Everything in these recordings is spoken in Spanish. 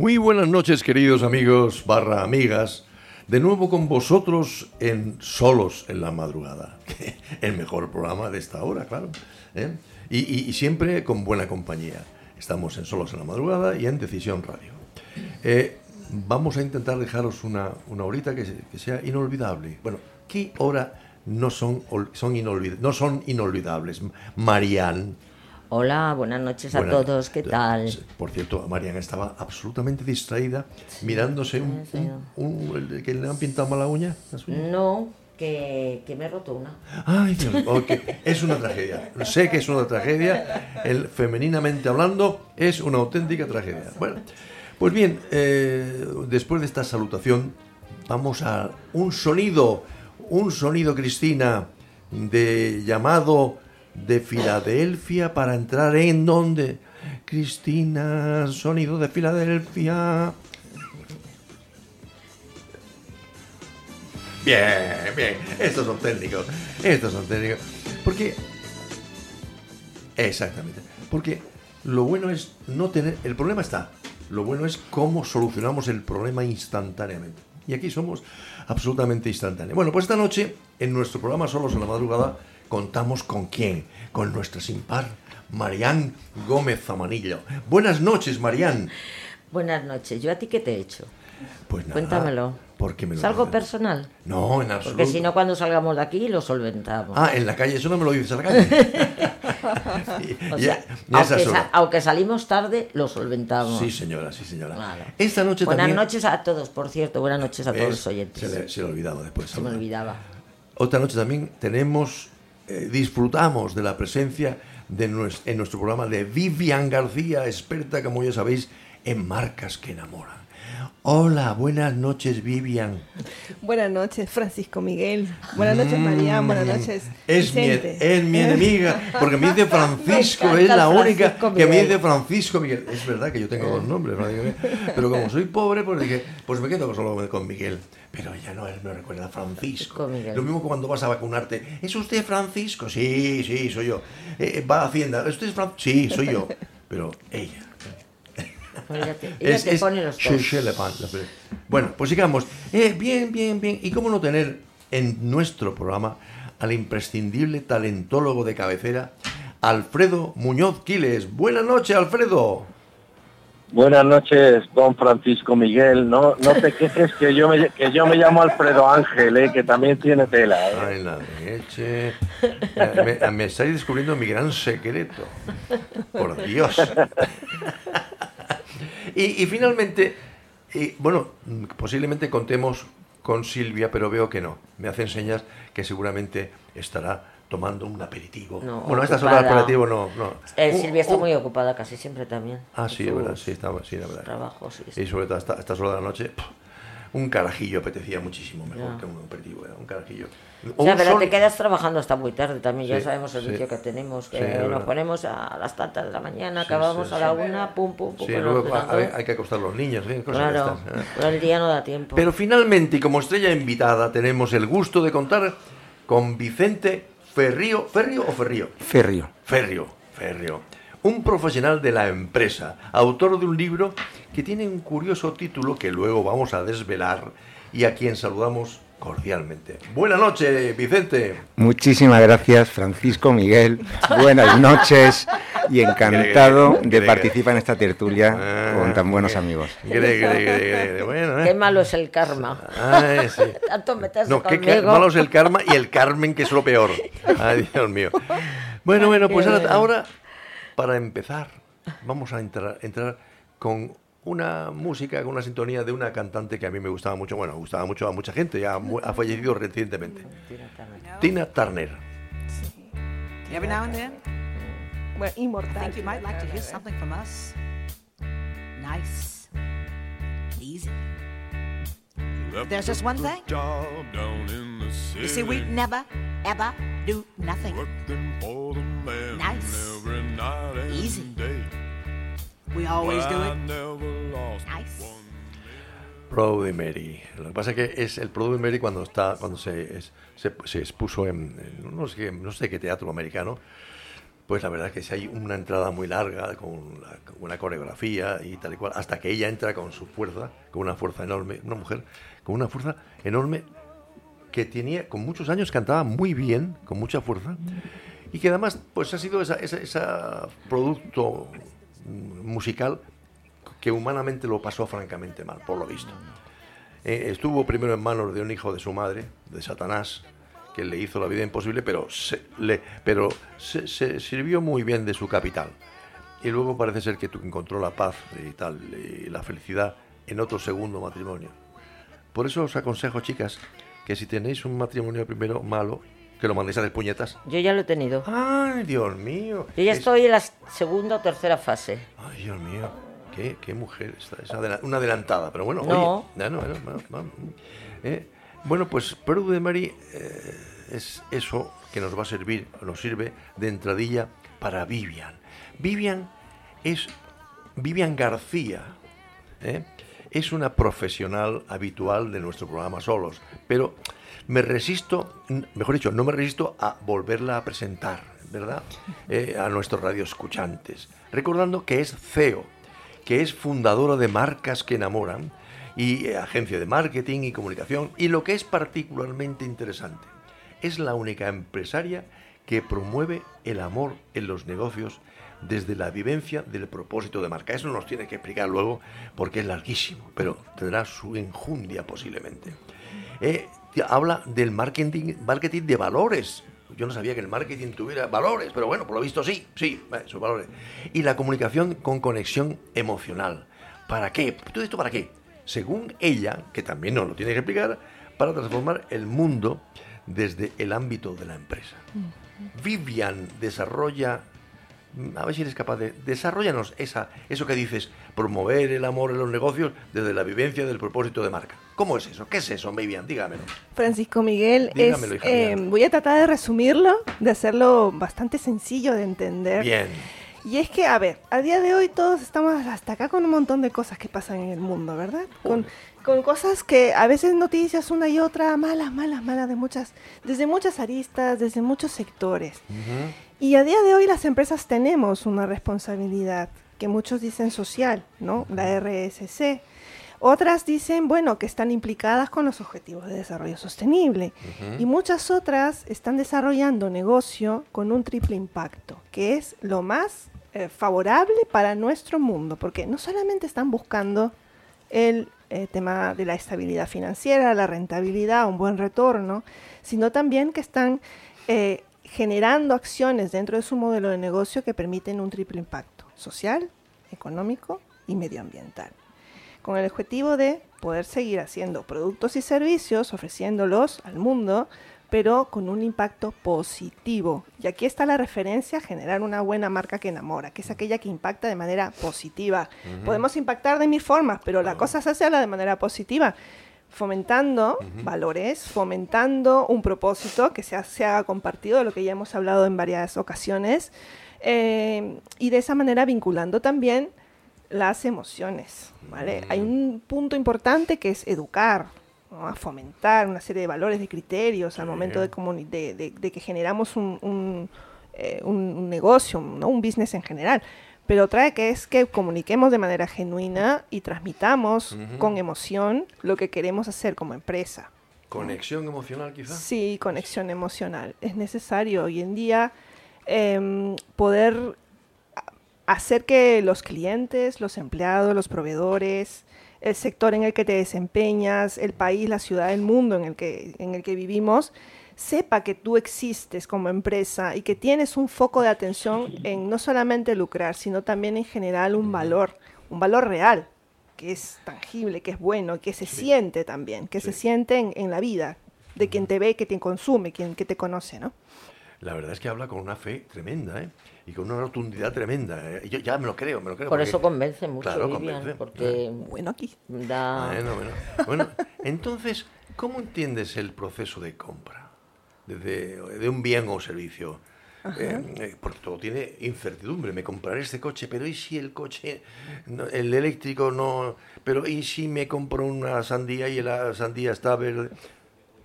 Muy buenas noches, queridos amigos barra amigas. De nuevo con vosotros en Solos en la Madrugada. El mejor programa de esta hora, claro. ¿eh? Y, siempre con buena compañía. Estamos en Solos en la Madrugada y en Decisión Radio. Eh, vamos a intentar dejaros una, una horita que, se- que sea inolvidable. Bueno, ¿qué hora no son, son, no son inolvidables? Marianne. Hola, buenas noches a todos, ¿qué tal? Por cierto, Mariana estaba absolutamente distraída mirándose un, que le han pintado mal la uña. las uñas. No, que, que me he roto una. Ay, Dios, ok, es una tragedia. Sé que es una tragedia. El, femeninamente hablando, es una auténtica tragedia. Bueno, pues bien, eh, después de esta salutación, vamos a un sonido, un sonido, Cristina, de llamado de Filadelfia para entrar en donde. Cristina, sonido de Filadelfia. Bien, bien. Estos son técnicos. Estos son técnicos. Porque. Exactamente. Porque lo bueno es no tener. El problema está. Lo bueno es cómo solucionamos el problema instantáneamente. Y aquí somos absolutamente instantáneos. Bueno, pues esta noche, en nuestro programa Solos en la Madrugada, contamos con quién? Con nuestra sin par, Marián Gómez Zamanillo. Buenas noches, Marián. Buenas noches, ¿yo a ti qué te he hecho? Pues nada. Cuéntamelo. Porque me lo ¿Es algo personal? No, en absoluto. Porque si no, cuando salgamos de aquí lo solventamos. Ah, en la calle, eso no me lo dices a la calle. o aunque, sa- aunque salimos tarde, lo solventamos. Sí, señora, sí, señora. Claro. Esta noche Buenas también... noches a todos, por cierto, buenas noches a todos Es- los oyentes. Se le, se le ha olvidado después. Se me olvidaba. Otra noche también tenemos, eh, disfrutamos de la presencia de en nuestro programa de Vivian García, experta, como ya sabéis, en marcas que enamoran. Hola, buenas noches, Vivian. Buenas noches, Francisco Miguel. Buenas noches, María. Buenas noches, Mm. Es mi, es mi enemiga, porque me dice Francisco, Me es la única que me dice Francisco Miguel. Es verdad que yo tengo dos nombres, pero como soy pobre, pues dije, pues me quedo solo con Miguel. Pero ella no, él me recuerda a Francisco. Lo mismo que cuando vas a vacunarte. ¿Es usted Francisco? Sí, sí, soy yo. Eh, va a Hacienda. ¿Usted es Francisco? Sí, soy yo. Pero ella. Pues ella te, ella Es- te es pone los dos. Bueno, pues sigamos. Eh, bien, bien, bien. ¿Y cómo no tener en nuestro programa al imprescindible talentólogo de cabecera, Alfredo Muñoz Quiles? Buenas noches, Alfredo. Buenas noches, don Francisco Miguel. No, no te quejes que yo me, que yo me llamo Alfredo Ángel, eh, que también tiene tela. eh. Ay, la leche. Me, me- me estáis descubriendo mi gran secreto. Por Dios. Y, y finalmente, y, bueno, posiblemente contemos con Silvia, pero veo que no. Me hacen señas que seguramente estará tomando un aperitivo. No, bueno, a estas horas aperitivo no. no. Eh, Silvia está muy ocupada casi siempre también. Ah, sí, es verdad, sí, está, sí, la verdad. trabajos y Y sobre todo a esta- a estas horas de la noche, pff, un carajillo apetecía muchísimo mejor que un aperitivo, ¿eh? un carajillo. O sea, un pero sol- te quedas trabajando hasta muy tarde también, ya Sí, sabemos el sí. vicio que tenemos, que Sí, nos verdad. ponemos a las tantas de la mañana, Sí, acabamos sí, a la sí. una, pum, pum, pum. Sí, luego hay, hay que acostar a los niños, ¿eh? cosas Claro, ¿eh? pero el día no da tiempo. Pero finalmente, y como estrella invitada, tenemos el gusto de contar con Vicente Ferrío. ¿Ferrío o Ferrío? Ferrio. Ferrio, Ferrio. Un profesional de la empresa, autor de un libro que tiene un curioso título que luego vamos a desvelar y a quien saludamos cordialmente. Buenas noches, Vicente. Muchísimas gracias, Francisco Miguel. Buenas noches y encantado Gre, gre, de participar en esta tertulia Ah, con tan buenos amigos. Gre, gre, gre, gre. Bueno, ¿eh? Qué malo es el karma. Ay, sí. Tanto No, qué malo es el karma y el Carmen, que es lo peor. Ay, Dios mío. Bueno, bueno, pues ahora, para empezar, vamos a entrar, entrar con una música, con una sintonía de una cantante que a mí me gustaba mucho, bueno, gustaba mucho a mucha gente, ya ha fallecido recientemente. Tina Turner. Every now and then, Bueno, inmortal. think you might like to hear something from us. Nice, easy. There's just one thing. You see, we never, ever do nothing. Nice, easy. We always do it. Nice. Proud Mary. Lo que pasa es que es el Proud Mary cuando está cuando se, es- se, se expuso en, en no, sé, no sé qué teatro americano. Pues la verdad es que si hay una entrada muy larga con, la- con una coreografía y tal y cual, hasta que ella entra con su fuerza, con una fuerza enorme, una mujer con una fuerza enorme que tenía, con muchos años cantaba muy bien, con mucha fuerza, y que además pues ha sido ese esa, esa producto musical que humanamente lo pasó francamente mal, por lo visto. Eh, estuvo primero en manos de un hijo de su madre, de Satanás, que le hizo la vida imposible, pero se, le, pero se, sirvió muy bien de su capital. Y luego parece ser que encontró la paz y tal, y la felicidad en otro segundo matrimonio. Por eso os aconsejo, chicas, que si tenéis un matrimonio primero malo, que lo mandéis a las puñetas. Yo ya lo he tenido. ¡Ay, Dios mío! Yo ya Es- estoy en la segunda o tercera fase. Ay, Dios mío, qué, qué mujer, esta, es adela- una adelantada, pero bueno, No. oye, no, bueno, bueno, bueno, eh, bueno, pues Perú de Mari eh, es eso que nos va a servir, nos sirve de entradilla para Vivian. Vivian es Vivian García, ¿eh? Es una profesional habitual de nuestro programa Solos, pero me resisto, mejor dicho, no me resisto a volverla a presentar, ¿verdad? Eh, a nuestros radioescuchantes, recordando que es CEO, que es fundadora de Marcas que Enamoran y eh, agencia de marketing y comunicación, y lo que es particularmente interesante, es la única empresaria que promueve el amor en los negocios desde la vivencia del propósito de marca. Eso nos tiene que explicar luego porque es larguísimo, pero tendrá su enjundia posiblemente. Eh, habla del marketing, marketing de valores. Yo no sabía que el marketing tuviera valores, pero bueno, por lo visto sí, sí, eh, sus valores. Y la comunicación con conexión emocional. ¿Para qué? ¿Todo esto para qué? Según ella, que también nos lo tiene que explicar, para transformar el mundo desde el ámbito de la empresa. Vivian desarrolla, a ver si eres capaz de, desarrollanos esa, eso que dices, promover el amor en los negocios desde la vivencia del propósito de marca. ¿Cómo es eso? ¿Qué es eso, Vivian? Dígamelo. Francisco Miguel, Dígamelo, es, eh, voy a tratar de resumirlo, de hacerlo bastante sencillo de entender. Bien. Y es que, a ver, a día de hoy todos estamos hasta acá con un montón de cosas que pasan en el mundo, ¿verdad? Con, con cosas que a veces noticias una y otra, malas, malas, malas, de muchas, desde muchas aristas, desde muchos sectores. Y a día de hoy las empresas tenemos una responsabilidad que muchos dicen social, ¿no? La RSC. Otras dicen, bueno, que están implicadas con los objetivos de desarrollo sostenible. Y muchas otras están desarrollando negocio con un triple impacto, que es lo más eh, favorable para nuestro mundo, porque no solamente están buscando el eh, tema de la estabilidad financiera, la rentabilidad, un buen retorno, sino también que están eh, generando acciones dentro de su modelo de negocio que permiten un triple impacto social, económico y medioambiental, con el objetivo de poder seguir haciendo productos y servicios, ofreciéndolos al mundo, pero con un impacto positivo. Y aquí está la referencia a generar una buena marca que enamora, que es aquella que impacta de manera positiva. Podemos impactar de mil formas, pero la cosa se hace de manera positiva. Fomentando valores, fomentando un propósito que se, se haga compartido, de lo que ya hemos hablado en varias ocasiones, eh, y de esa manera vinculando también las emociones. ¿vale? Hay un punto importante que es educar, ¿no? a fomentar una serie de valores, de criterios al momento de, comuni- de, de- de que generamos un, un, eh, un negocio, ¿no? un business en general. Pero otra que es que comuniquemos de manera genuina y transmitamos con emoción lo que queremos hacer como empresa. Conexión emocional, quizá. Sí, conexión emocional. Es necesario hoy en día em, poder hacer que los clientes, los empleados, los proveedores, el sector en el que te desempeñas, el país, la ciudad, el mundo en el que, en el que vivimos, sepa que tú existes como empresa y que tienes un foco de atención en no solamente lucrar, sino también en general un valor, un valor real, que es tangible, que es bueno, que se siente también, que se siente en, en la vida de quien te ve, que te consume, quien que te conoce, ¿no? La verdad es que habla con una fe tremenda, ¿eh? Y con una rotundidad tremenda. ¿eh? Yo ya me lo creo, me lo creo. Por porque- eso convence mucho, Claro, Vivian, convence. porque bueno aquí da Bueno, bueno. Bueno, entonces, ¿cómo entiendes el proceso de compra de, de un bien o servicio? Eh, eh, porque todo tiene incertidumbre. Me compraré este coche, pero ¿y si el coche, no- el eléctrico no... Pero ¿y si me compro una sandía y la sandía está verde?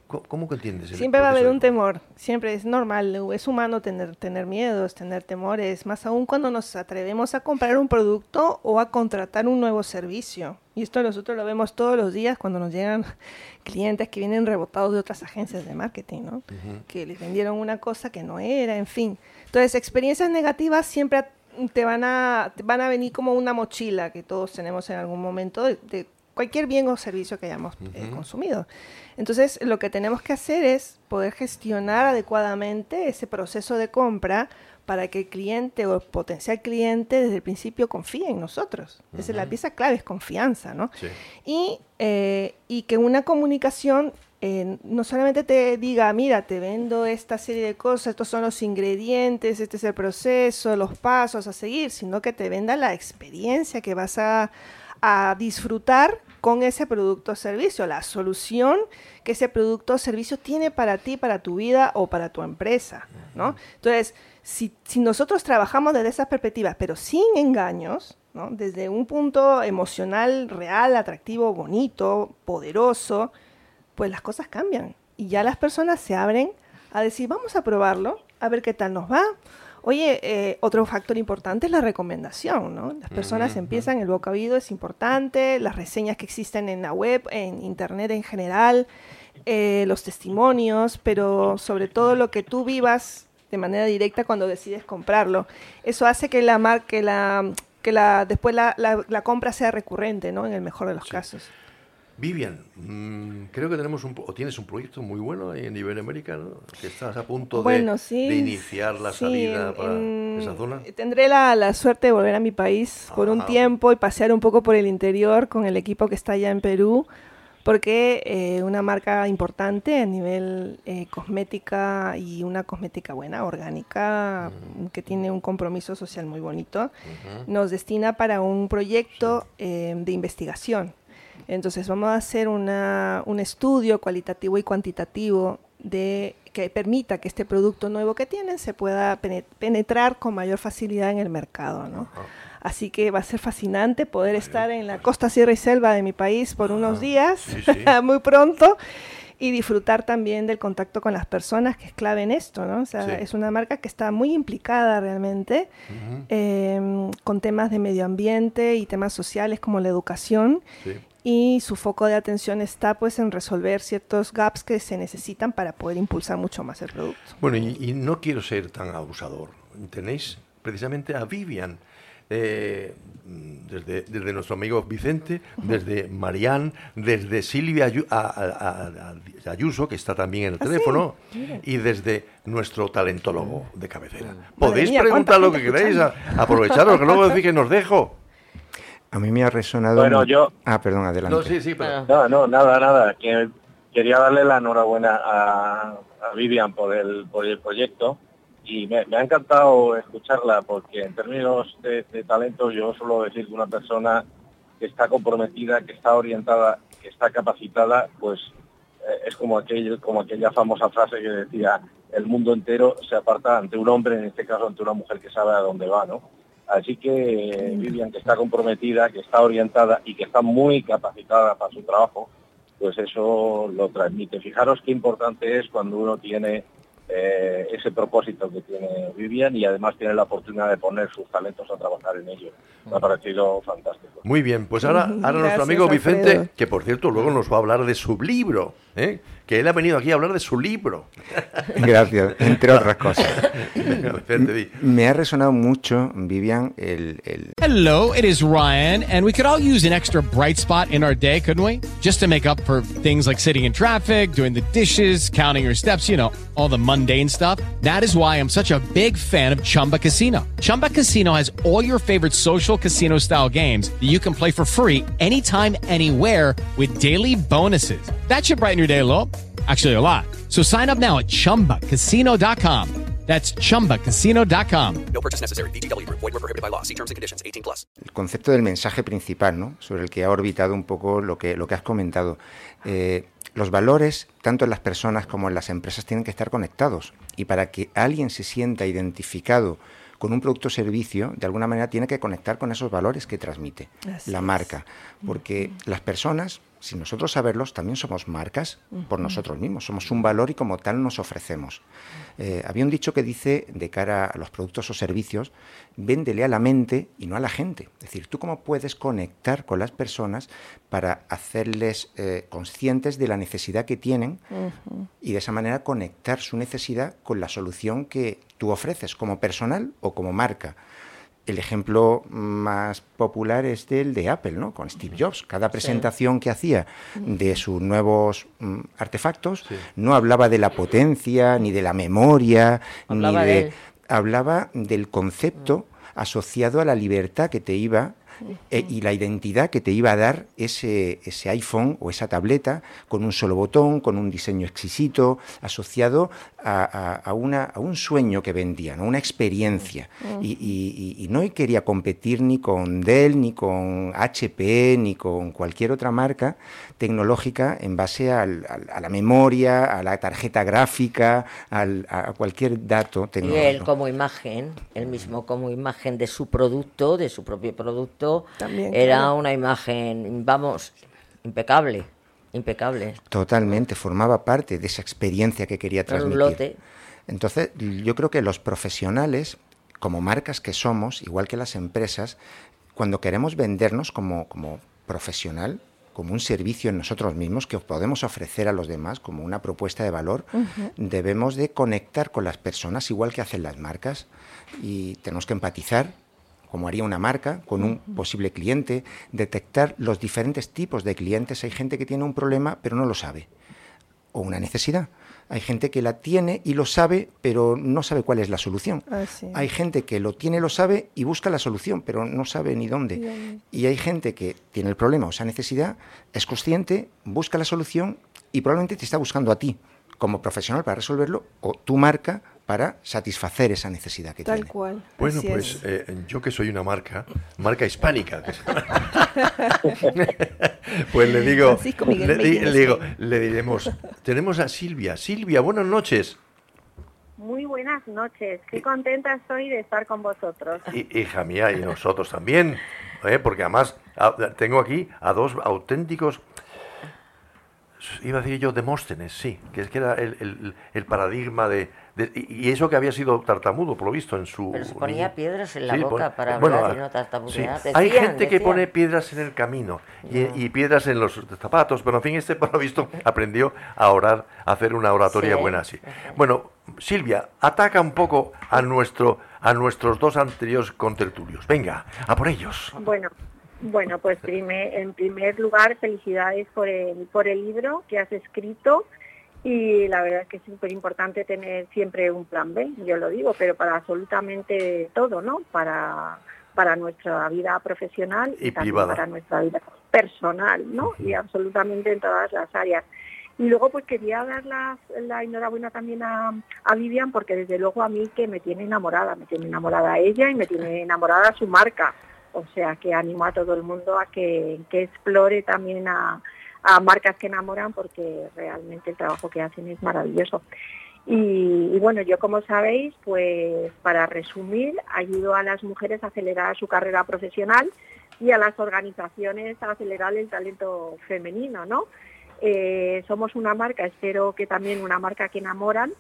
¿Cómo, que entiendes Siempre va a haber un temor, siempre es normal, es humano tener, tener miedos, tener temores, más aún cuando nos atrevemos a comprar un producto o a contratar un nuevo servicio. Y esto nosotros lo vemos todos los días cuando nos llegan clientes que vienen rebotados de otras agencias de marketing, ¿no? que les vendieron una cosa que no era, en fin. Entonces, experiencias negativas siempre te van a, te van a venir como una mochila que todos tenemos en algún momento de, de cualquier bien o servicio que hayamos eh, consumido. Entonces, lo que tenemos que hacer es poder gestionar adecuadamente ese proceso de compra para que el cliente o el potencial cliente desde el principio confíe en nosotros. Esa es la pieza clave, es confianza, ¿no? Sí. y, eh, y que una comunicación eh, no solamente te diga, mira, te vendo esta serie de cosas, estos son los ingredientes, este es el proceso, los pasos a seguir, sino que te venda la experiencia que vas a, a disfrutar con ese producto o servicio, la solución que ese producto o servicio tiene para ti, para tu vida o para tu empresa, ¿no? Entonces, si, si nosotros trabajamos desde esas perspectivas, pero sin engaños, ¿no? desde un punto emocional, real, atractivo, bonito, poderoso, pues las cosas cambian. Y ya las personas se abren a decir, vamos a probarlo, a ver qué tal nos va. Oye, eh, otro factor importante es la recomendación, ¿no? Las personas empiezan, el boca a oído es importante, las reseñas que existen en la web, en internet en general, eh, los testimonios, pero sobre todo lo que tú vivas de manera directa cuando decides comprarlo. Eso hace que la mar que la que la después la, la- la compra sea recurrente, ¿no? En el mejor de los casos. Vivian, mm, creo que tenemos un, o tienes un proyecto muy bueno ahí en Iberoamérica, ¿no? Que estás a punto de, Bueno, sí, de iniciar la sí, salida para en- esa zona. Tendré la, la suerte de volver a mi país por un Ah, tiempo y pasear un poco por el interior con el equipo que está allá en Perú, porque eh, una marca importante a nivel eh, cosmética y una cosmética buena, orgánica, que tiene un compromiso social muy bonito, nos destina para un proyecto eh, de investigación. Entonces vamos a hacer una- un estudio cualitativo y cuantitativo de que permita que este producto nuevo que tienen se pueda pene- penetrar con mayor facilidad en el mercado, ¿no? Así que va a ser fascinante poder estar en la costa, sierra y selva de mi país por unos días, sí, sí. muy pronto, y disfrutar también del contacto con las personas, que es clave en esto, ¿no? O sea, Sí. es una marca que está muy implicada realmente eh, con temas de medio ambiente y temas sociales como la educación. Y su foco de atención está pues en resolver ciertos gaps que se necesitan para poder impulsar mucho más el producto. Bueno, y, y no quiero ser tan abusador. Tenéis precisamente a Vivian, eh, desde, desde nuestro amigo Vicente, desde Marianne, desde Silvia Ayu- a- a- Ayuso, que está también en el Ah, teléfono, y desde nuestro talentólogo de cabecera. Podéis mía, preguntar lo que queráis, aprovecharos, que luego que nos dejo. A mí me ha resonado... Bueno, yo- Ah, perdón, adelante. No, sí, sí, pero... No, no, nada, nada. Que quería darle la enhorabuena a, a Vivian por el, por el proyecto y me, me ha encantado escucharla porque en términos de, de talento yo suelo decir que una persona que está comprometida, que está orientada que está capacitada, pues eh, es como, aquel, como aquella famosa frase que decía, el mundo entero se aparta ante un hombre, en este caso ante una mujer que sabe a dónde va, ¿no? Así que Vivian, que está comprometida, que está orientada y que está muy capacitada para su trabajo, pues eso lo transmite. Fijaros qué importante es cuando uno tiene eh, ese propósito que tiene Vivian y además tiene la oportunidad de poner sus talentos a trabajar en ello. Me ha parecido fantástico. Muy bien, pues ahora, ahora nuestro amigo Alfredo. Vicente, que por cierto luego nos va a hablar de su libro, ¿eh? que él ha venido aquí a hablar de su libro. Gracias, entre otras cosas. Venga, Vicente, di. Me ha resonado mucho, Vivian, el, el- Hello, it is Ryan, and we could all use an extra bright spot in our day, couldn't we? Just to make up for things like sitting in traffic, doing the dishes, counting your steps, you know, all the mundane stuff. That is why I'm such a big fan of Chumba Casino. Chumba Casino has all your favorite social casino style games that you can play for free anytime, anywhere with daily bonuses. That should brighten your little. Actually, a lot. So sign up now at chumbacasino.com. That's chumbacasino.com. No purchase necessary. VGW Group. Void were prohibited by law. See terms and conditions. 18 plus. el concepto del mensaje principal, ¿no? sobre el que ha orbitado un poco lo que, lo que has comentado. Eh, los valores, tanto en las personas como en las empresas, tienen que estar conectados. Y para que alguien se sienta identificado con un producto o servicio, de alguna manera tiene que conectar con esos valores que transmite Así la es. marca. Porque las personas, sin nosotros saberlos, también somos marcas por nosotros mismos. Somos un valor y como tal nos ofrecemos. Eh, había un dicho que dice, de cara a los productos o servicios, véndele a la mente y no a la gente. Es decir, tú cómo puedes conectar con las personas para hacerles eh, conscientes de la necesidad que tienen y de esa manera conectar su necesidad con la solución que tú ofreces como personal o como marca. El ejemplo más popular es del de Apple, ¿no? Con Steve Jobs. Cada presentación que hacía de sus nuevos mm, artefactos no hablaba de la potencia, ni de la memoria, Hablaba ni de de... él. Hablaba del concepto asociado a la libertad que te iba eh, y la identidad que te iba a dar ese, ese iPhone o esa tableta con un solo botón, con un diseño exquisito, asociado a, a- a una, a un sueño que vendía, ¿no? una experiencia. Y, y- no quería competir ni con Dell, ni con HP, ni con cualquier otra marca tecnológica en base al- al- a la memoria, a la tarjeta gráfica, al- a cualquier dato Y él tecnológico. como imagen, él mismo como imagen de su producto, de su propio producto, También, era claro. una imagen, vamos, impecable, impecable. Totalmente, formaba parte de esa experiencia que quería Era un transmitir. lote. Entonces, yo creo que los profesionales, como marcas que somos, igual que las empresas, cuando queremos vendernos como, como profesional, como un servicio en nosotros mismos que podemos ofrecer a los demás como una propuesta de valor, debemos de conectar con las personas igual que hacen las marcas y tenemos que empatizar como haría una marca con un posible cliente, detectar los diferentes tipos de clientes. Hay gente que tiene un problema pero no lo sabe o una necesidad. Hay gente que la tiene y lo sabe, pero no sabe cuál es la solución. Así Hay gente que lo tiene, lo sabe y busca la solución, pero no sabe ni dónde. Bien. Y hay gente que tiene el problema o esa necesidad, es consciente, busca la solución y probablemente te está buscando a ti como profesional para resolverlo o tu marca para satisfacer esa necesidad que Tal tiene. cual. Bueno, así pues es. eh, yo que soy una marca, marca hispánica, pues le digo, Francisco Miguel le, digo, le diremos, tenemos a Silvia. Silvia, buenas noches. Muy buenas noches, qué contenta estoy de estar con vosotros. Hi- hija mía, y nosotros también, ¿eh? porque además a- tengo aquí a dos auténticos, iba a decir yo Demóstenes, sí, que es que era el, el- el paradigma de, de- y eso que había sido tartamudo, por lo visto, en su... Pero se ponía piedras en la Sí, boca pon- para bueno, hablar ah, y no tartamudear. sí. Hay Decían, gente que pone piedras en el camino y, y piedras en los zapatos, pero en fin, este por lo visto aprendió a orar, a hacer una oratoria Sí. buena así. Bueno, Silvia, ataca un poco a nuestro a nuestros dos anteriores contertulios. Venga, a por ellos. Bueno, bueno, pues primer- en primer lugar, felicidades por el, por el libro que has escrito y la verdad es que es súper importante tener siempre un plan B, yo lo digo, pero para absolutamente todo, ¿no? Para, para nuestra vida profesional Y también privada. para nuestra vida personal, ¿no? Y absolutamente en todas las áreas. Y luego pues quería dar la, la enhorabuena también a, a Vivian porque desde luego a mí que me tiene enamorada, me tiene enamorada ella y me tiene enamorada su marca. O sea que animo a todo el mundo a que, que explore también a, a marcas que enamoran porque realmente el trabajo que hacen es maravilloso. Y, y, bueno, yo como sabéis, pues para resumir, ayudo a las mujeres a acelerar su carrera profesional y a las organizaciones a acelerar el talento femenino, ¿no? Eh, somos una marca, espero que también una marca que enamoran,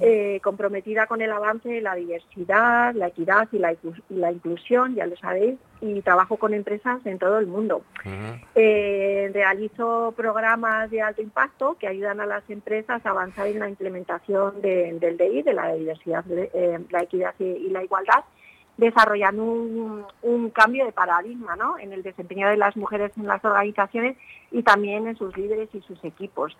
eh, comprometida con el avance de la diversidad, la equidad y la, inclus- y la inclusión, ya lo sabéis, y trabajo con empresas en todo el mundo. Eh, realizo programas de alto impacto que ayudan a las empresas a avanzar en la implementación de- del DI, de la diversidad, eh, la equidad y, y la igualdad, desarrollando un, un cambio de paradigma ¿no? en el desempeño de las mujeres en las organizaciones y también en sus líderes y sus equipos.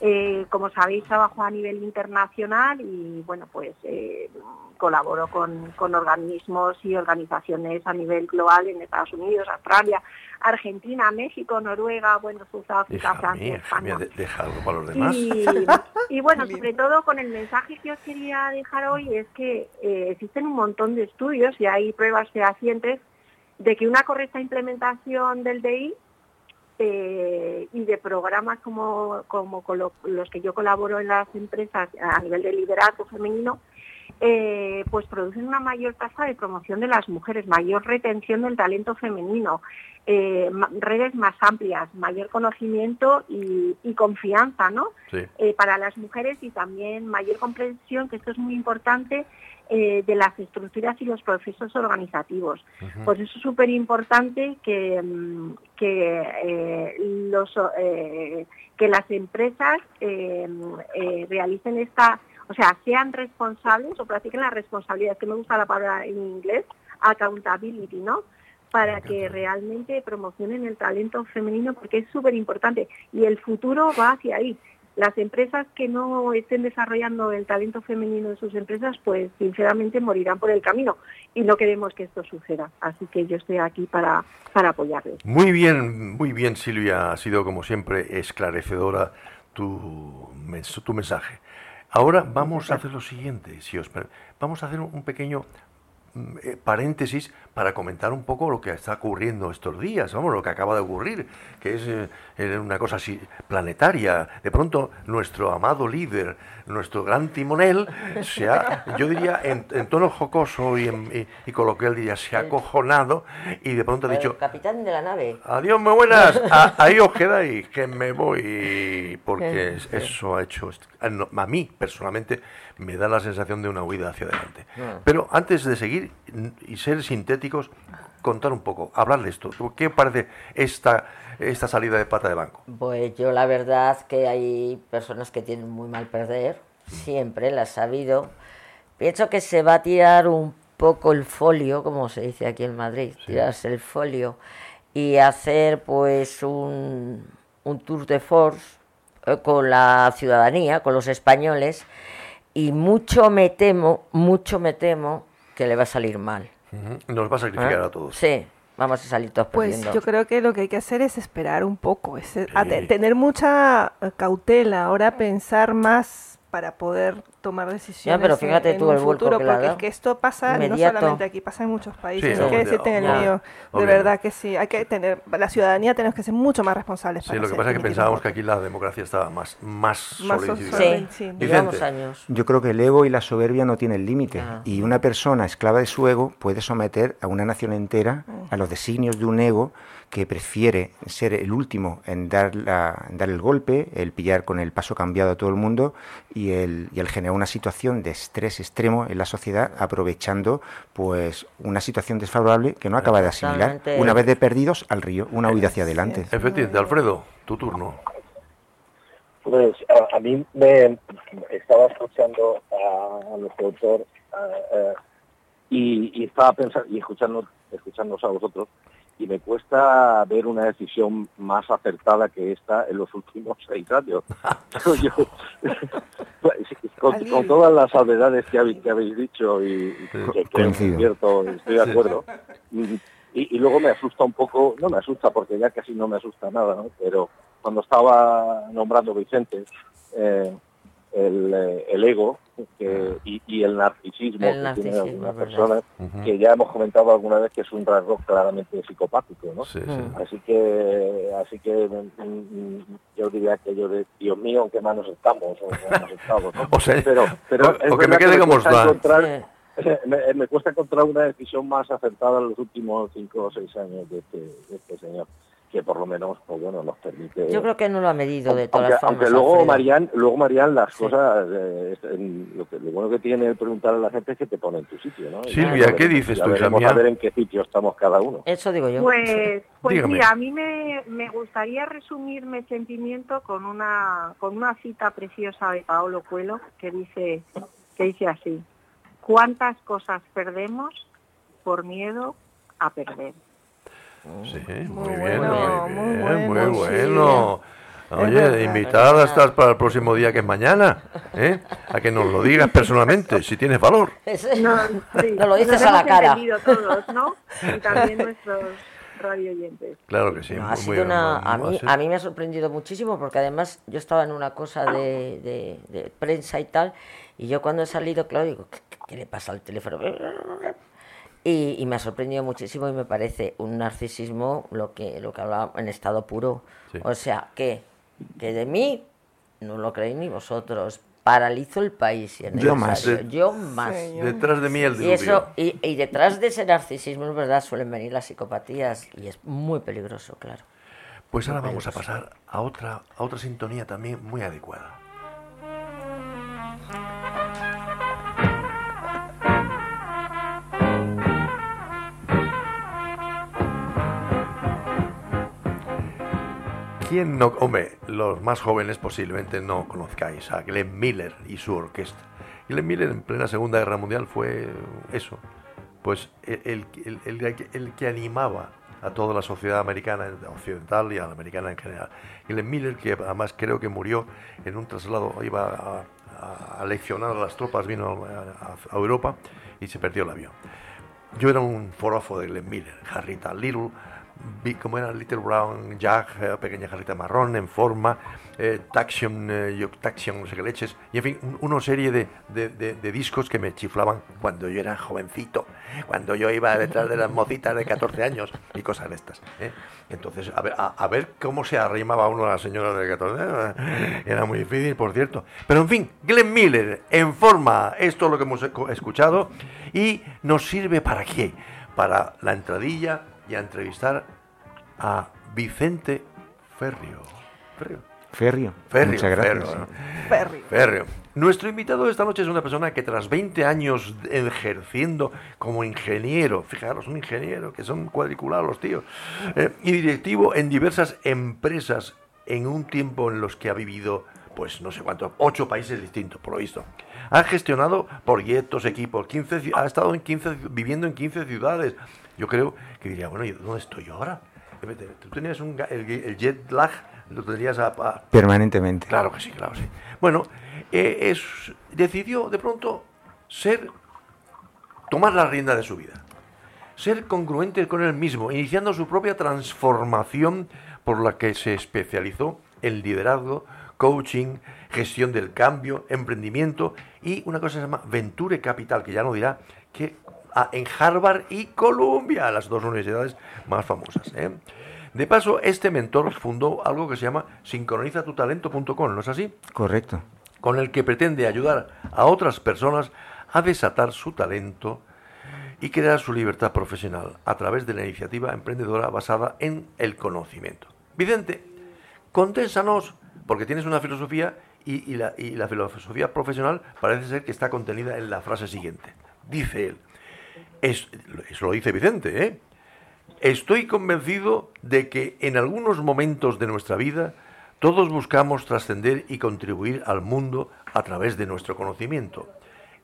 Eh, como sabéis, trabajo a nivel internacional y bueno, pues eh, colaboro con, con organismos y organizaciones a nivel global en Estados Unidos, Australia, Argentina, México, Noruega, bueno, Sudáfrica, Francia, España. mía, de- deja algo para los demás. Y, y bueno, sobre todo con el mensaje que os quería dejar hoy es que eh, existen un montón de estudios y hay pruebas fehacientes de que una correcta implementación del DI eh, y de programas como, como con lo- los que yo colaboro en las empresas a nivel de liderazgo femenino, eh, pues producen una mayor tasa de promoción de las mujeres, mayor retención del talento femenino, eh, redes más amplias, mayor conocimiento y, y confianza, ¿no? Sí. para las mujeres y también mayor comprensión, que esto es muy importante, eh, de las estructuras y los procesos organizativos. Pues eso es súper importante que, mm, que, eh, los, eh, que las empresas realicen esta, o sea, sean responsables o practiquen la responsabilidad, que me gusta la palabra en inglés, accountability, ¿no? para que realmente promocionen el talento femenino porque es súper importante y el futuro va hacia ahí. Las empresas que no estén desarrollando el talento femenino en sus empresas, pues sinceramente morirán por el camino y no queremos que esto suceda. Así que yo estoy aquí para, para apoyarles. Muy bien, muy bien Silvia, ha sido como siempre esclarecedora tu, tu mensaje. Ahora vamos a hacer lo siguiente, si os vamos a hacer un pequeño eh, paréntesis para comentar un poco lo que está ocurriendo estos días, vamos, lo que acaba de ocurrir, que es eh, eh, una cosa así planetaria. De pronto nuestro amado líder, nuestro gran timonel, se ha, yo diría en, en tono jocoso y, en- y- y coloquial diría, se ha acojonado y de pronto ha dicho, El capitán de la nave. Adiós, muy buenas. A- ahí os quedáis, que me voy. Porque es- eso ha hecho. a mí, personalmente, me da la sensación de una huida hacia adelante. Ah. Pero antes de seguir y ser sintéticos, contar un poco, hablar de esto. ¿Qué parece esta, esta salida de pata de banco? Pues yo la verdad que hay personas que tienen muy mal perder, siempre las ha sabido. Pienso que se va a tirar un poco el folio, como se dice aquí en Madrid, tirarse el folio y hacer pues un, un tour de force eh, con la ciudadanía, con los españoles, y mucho me temo, mucho me temo que le va a salir mal. Nos va a sacrificar ¿eh? a todos. Sí, vamos a salir todos Pues perdiendo. yo creo que lo que hay que hacer es esperar un poco, es a te- tener mucha eh, cautela, ahora pensar más para poder tomar decisiones pero en- fíjate en, tú un el futuro, porque es que esto pasa Inmediato. no solamente aquí, pasa en muchos países, Sí, hay que decirte en el mío, de verdad que sí, hay que tener, la ciudadanía tenemos que ser mucho más responsables. Sí, para lo que pasa es que pensábamos que aquí la democracia estaba más, más, Más solidificada. sí, años. Yo creo que el ego y la soberbia no tienen límite. Ah. Y una persona esclava de su ego puede someter a una nación entera a los designios de un ego que prefiere ser el último en dar, la- en dar el golpe, el pillar con el paso cambiado a todo el mundo y el, y el generar una situación de estrés extremo en la sociedad aprovechando pues una situación desfavorable que no acaba de asimilar. Una vez de perdidos al río, una huida hacia adelante. Efectivamente, Alfredo, tu turno. Pues a, a mí me estaba escuchando a, a nuestro autor a- a- y, y estaba pensando y escuchando escuchándonos a vosotros y me cuesta ver una decisión más acertada que esta en los últimos seis años. Yo- con, con todas las salvedades que habéis, que habéis dicho y, y que es cierto, estoy de Sí. acuerdo. Y, y luego me asusta un poco, no me asusta porque ya casi no me asusta nada, ¿no? pero cuando estaba nombrando Vicente, eh, el, eh, el ego, que, y, y el narcisismo El que narcisismo, tienen algunas personas, que ya hemos comentado alguna vez que es un rasgo claramente psicopático, ¿no? Sí, sí. Así que, así que mm, mm, yo diría aquello de Dios mío, en qué manos estamos o manos estamos, ¿no? O sea, pero, pero o- es o que me quede como cuesta está. encontrar- me, me cuesta encontrar una decisión más acertada en los últimos cinco o seis años de este, de este señor, que por lo menos, pues bueno, nos permite. Yo creo que no lo ha medido de Aunque, todas formas. aunque luego. Marian, luego Marian las cosas, eh, lo, que, lo bueno que tiene el preguntar a la gente es que te pone en tu sitio, ¿no? Silvia, ya ¿qué dices tú, mía? a ver en qué sitio estamos cada uno. Eso digo yo. Pues, pues mira, a mí me, me gustaría resumir mi sentimiento con una con una cita preciosa de Paolo Coelho que dice que dice así: ¿Cuántas cosas perdemos por miedo a perder? Sí, muy, bien, bueno, muy muy bien, muy bueno, Oye, verdad. invitada estás para el próximo día que es mañana, ¿eh? A que nos lo digas personalmente, si tienes valor. No, sí, No lo dices nos a la hemos cara. todos, ¿no? Y también nuestros radio oyentes. Claro que sí. No, muy- ha sido muy- una, a, mí, a mí me ha sorprendido muchísimo porque además yo estaba en una cosa de, de- de prensa y tal y yo cuando he salido, claro, digo, ¿qué, qué le pasa al teléfono? Y, y me ha sorprendido muchísimo y me parece un narcisismo lo que, lo que hablaba en estado puro. Sí. O sea, que, que de mí no lo creéis ni vosotros. Paralizo el país. si es Yo más. necesario. Yo más. Detrás de mí el Y, eso, y, y detrás de ese narcisismo, es verdad, suelen venir las psicopatías y es muy peligroso, claro. Pues ahora vamos a pasar a otra, a otra sintonía también muy adecuada. ¿Quién no? Hombre, los más jóvenes posiblemente no conozcáis a Glenn Miller y su orquesta. Glenn Miller en plena Segunda Guerra Mundial fue eso, pues el, el- el- el- que animaba a toda la sociedad americana occidental y a la americana en general. Glenn Miller, que además creo que murió en un traslado, iba a, a- a leccionar a las tropas, vino a, a Europa y se perdió el avión. Yo era un forofo de Glenn Miller, jarrita Little, como era Little Brown Jack, eh, pequeña jarrita marrón en forma, eh, Taxion, eh, Taxion, no sé qué leches, y en fin, un- una serie de, de- de- discos que me chiflaban cuando yo era jovencito, cuando yo iba detrás de las mocitas de 14 años y cosas de estas. ¿eh? Entonces, a ver, a, ver cómo se arrimaba uno a la señora de 14 años, eh, era muy difícil, por cierto. Pero en fin, Glenn Miller en forma, esto es lo que hemos escuchado, y nos sirve para qué? Para la entradilla y a entrevistar a Vicente Ferrio. Ferrio. Ferrio. Ferrio, Muchas gracias. Ferrio, Ferrio. Ferrio. Nuestro invitado de esta noche es una persona que tras 20 años ejerciendo como ingeniero, fijaros, un ingeniero, que son cuadriculados los tíos, eh, y directivo en diversas empresas en un tiempo en los que ha vivido, pues no sé cuántos, ocho países distintos, por lo visto. Ha gestionado proyectos, equipos, 15, ci- ha estado en 15, viviendo en 15 ciudades. Yo creo que diría, bueno, ¿y dónde estoy yo ahora? Tú tenías un, el, el jet lag, lo tendrías a- a, Permanentemente. Claro que sí, claro que sí. Bueno, eh, es, decidió de pronto ser, tomar la rienda de su vida, ser congruente con él mismo, iniciando su propia transformación por la que se especializó en liderazgo, coaching, gestión del cambio, emprendimiento y una cosa que se llama Venture Capital, que ya no dirá que en Harvard y Columbia, las dos universidades más famosas. ¿eh? De paso, este mentor fundó algo que se llama sincronizatutalento.com, ¿no es así? Correcto. Con el que pretende ayudar a otras personas a desatar su talento y crear su libertad profesional a través de la iniciativa emprendedora basada en el conocimiento. Vicente, conténsanos, porque tienes una filosofía y, y la, y la filosofía profesional parece ser que está contenida en la frase siguiente. Dice él, es, eso lo dice Vicente, ¿eh? Estoy convencido de que en algunos momentos de nuestra vida todos buscamos trascender y contribuir al mundo a través de nuestro conocimiento,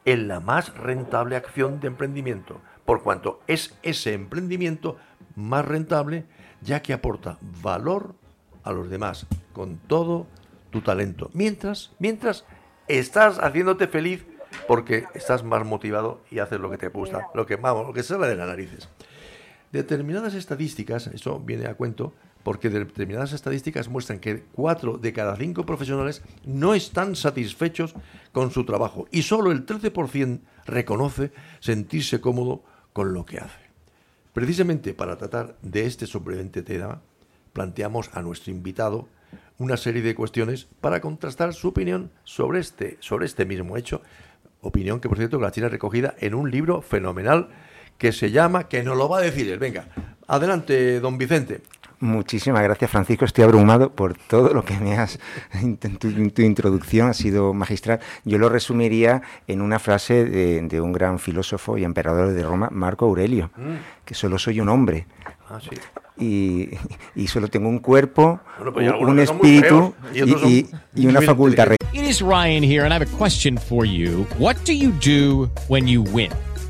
en la más rentable acción de emprendimiento, por cuanto es ese emprendimiento más rentable ya que aporta valor a los demás con todo tu talento. Mientras, mientras estás haciéndote feliz porque estás más motivado y haces lo que te gusta, lo que vamos, lo que sale de las narices. Determinadas estadísticas, eso viene a cuento, porque determinadas estadísticas muestran que cuatro de cada cinco profesionales no están satisfechos con su trabajo y solo el 13% reconoce sentirse cómodo con lo que hace. Precisamente para tratar de este sorprendente tema, planteamos a nuestro invitado una serie de cuestiones para contrastar su opinión sobre este, sobre este mismo hecho. Opinión que, por cierto, la tiene recogida en un libro fenomenal que se llama, que nos lo va a decir él. Venga, adelante, don Vicente. Muchísimas gracias, Francisco. Estoy abrumado por todo lo que me has. Tu, tu introducción ha sido magistral. Yo lo resumiría en una frase de, de un gran filósofo y emperador de Roma, Marco Aurelio, Mm. que solo soy un hombre. Ah, sí. Y, y solo tengo un cuerpo, Bueno, pues un espíritu y y, una facultad. It is Ryan here, and I have a question for you. What do you do when you win?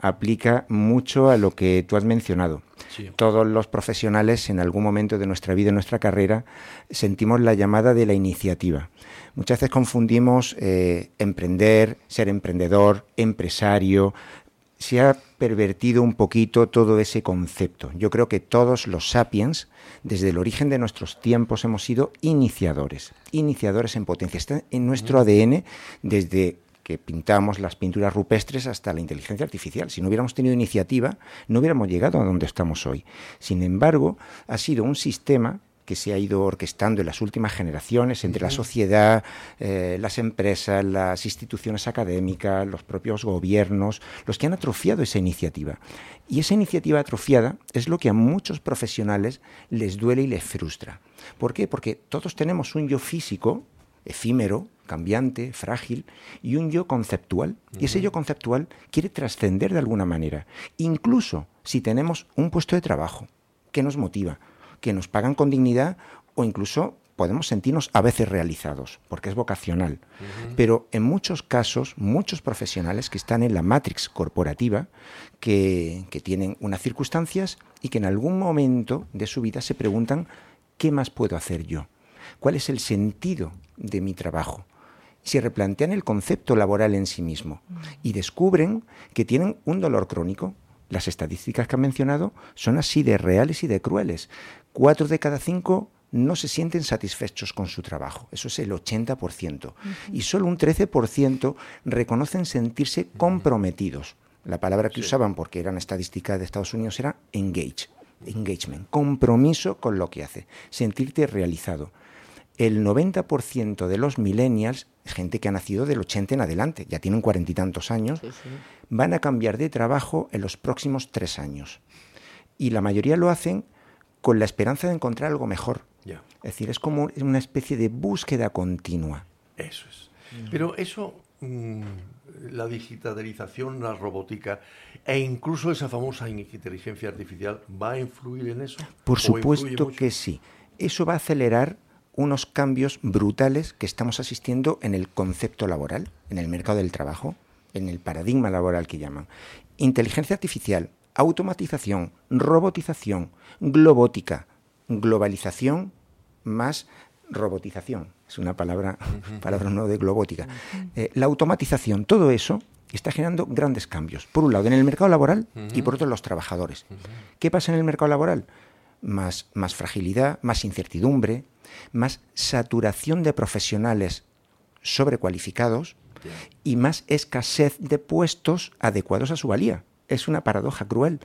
aplica mucho a lo que tú has mencionado. Sí. Todos los profesionales en algún momento de nuestra vida, en nuestra carrera, sentimos la llamada de la iniciativa. Muchas veces confundimos eh, emprender, ser emprendedor, empresario. Se ha pervertido un poquito todo ese concepto. Yo creo que todos los sapiens, desde el origen de nuestros tiempos, hemos sido iniciadores, iniciadores en potencia. Está en nuestro ADN desde que pintamos las pinturas rupestres hasta la inteligencia artificial. Si no hubiéramos tenido iniciativa, no hubiéramos llegado a donde estamos hoy. Sin embargo, ha sido un sistema que se ha ido orquestando en las últimas generaciones entre la sociedad, eh, las empresas, las instituciones académicas, los propios gobiernos, los que han atrofiado esa iniciativa. Y esa iniciativa atrofiada es lo que a muchos profesionales les duele y les frustra. ¿Por qué? Porque todos tenemos un yo físico, efímero, cambiante, frágil, y un yo conceptual. Y ese yo conceptual quiere trascender de alguna manera, incluso si tenemos un puesto de trabajo que nos motiva, que nos pagan con dignidad o incluso podemos sentirnos a veces realizados, porque es vocacional. Pero en muchos casos, muchos profesionales que están en la matrix corporativa, que, que tienen unas circunstancias y que en algún momento de su vida se preguntan, ¿qué más puedo hacer yo? ¿Cuál es el sentido de mi trabajo? Se replantean el concepto laboral en sí mismo y descubren que tienen un dolor crónico. Las estadísticas que han mencionado son así de reales y de crueles. Cuatro de cada cinco no se sienten satisfechos con su trabajo. Eso es el 80%. Y solo un 13% reconocen sentirse comprometidos. La palabra que usaban, porque era una estadística de Estados Unidos, era engage, engagement, compromiso con lo que hace, sentirte realizado. El 90% de los millennials, gente que ha nacido del 80 en adelante, ya tienen cuarenta y tantos años, van a cambiar de trabajo en los próximos tres años. Y la mayoría lo hacen con la esperanza de encontrar algo mejor. Ya. Es decir, es como una especie de búsqueda continua. Eso es. Pero eso, mm, la digitalización, la robótica e incluso esa famosa inteligencia artificial, ¿va a influir en eso? Por ¿O influye supuesto que sí. Eso va a acelerar unos cambios brutales que estamos asistiendo en el concepto laboral, en el mercado del trabajo, en el paradigma laboral que llaman. Inteligencia artificial, automatización, robotización, globótica, globalización más robotización. Es una palabra, palabra no de globótica. Eh, la automatización, todo eso está generando grandes cambios. Por un lado, en el mercado laboral y por otro, en los trabajadores. ¿Qué pasa en el mercado laboral? Más, más fragilidad, más incertidumbre, más saturación de profesionales sobrecualificados y más escasez de puestos adecuados a su valía. Es una paradoja cruel.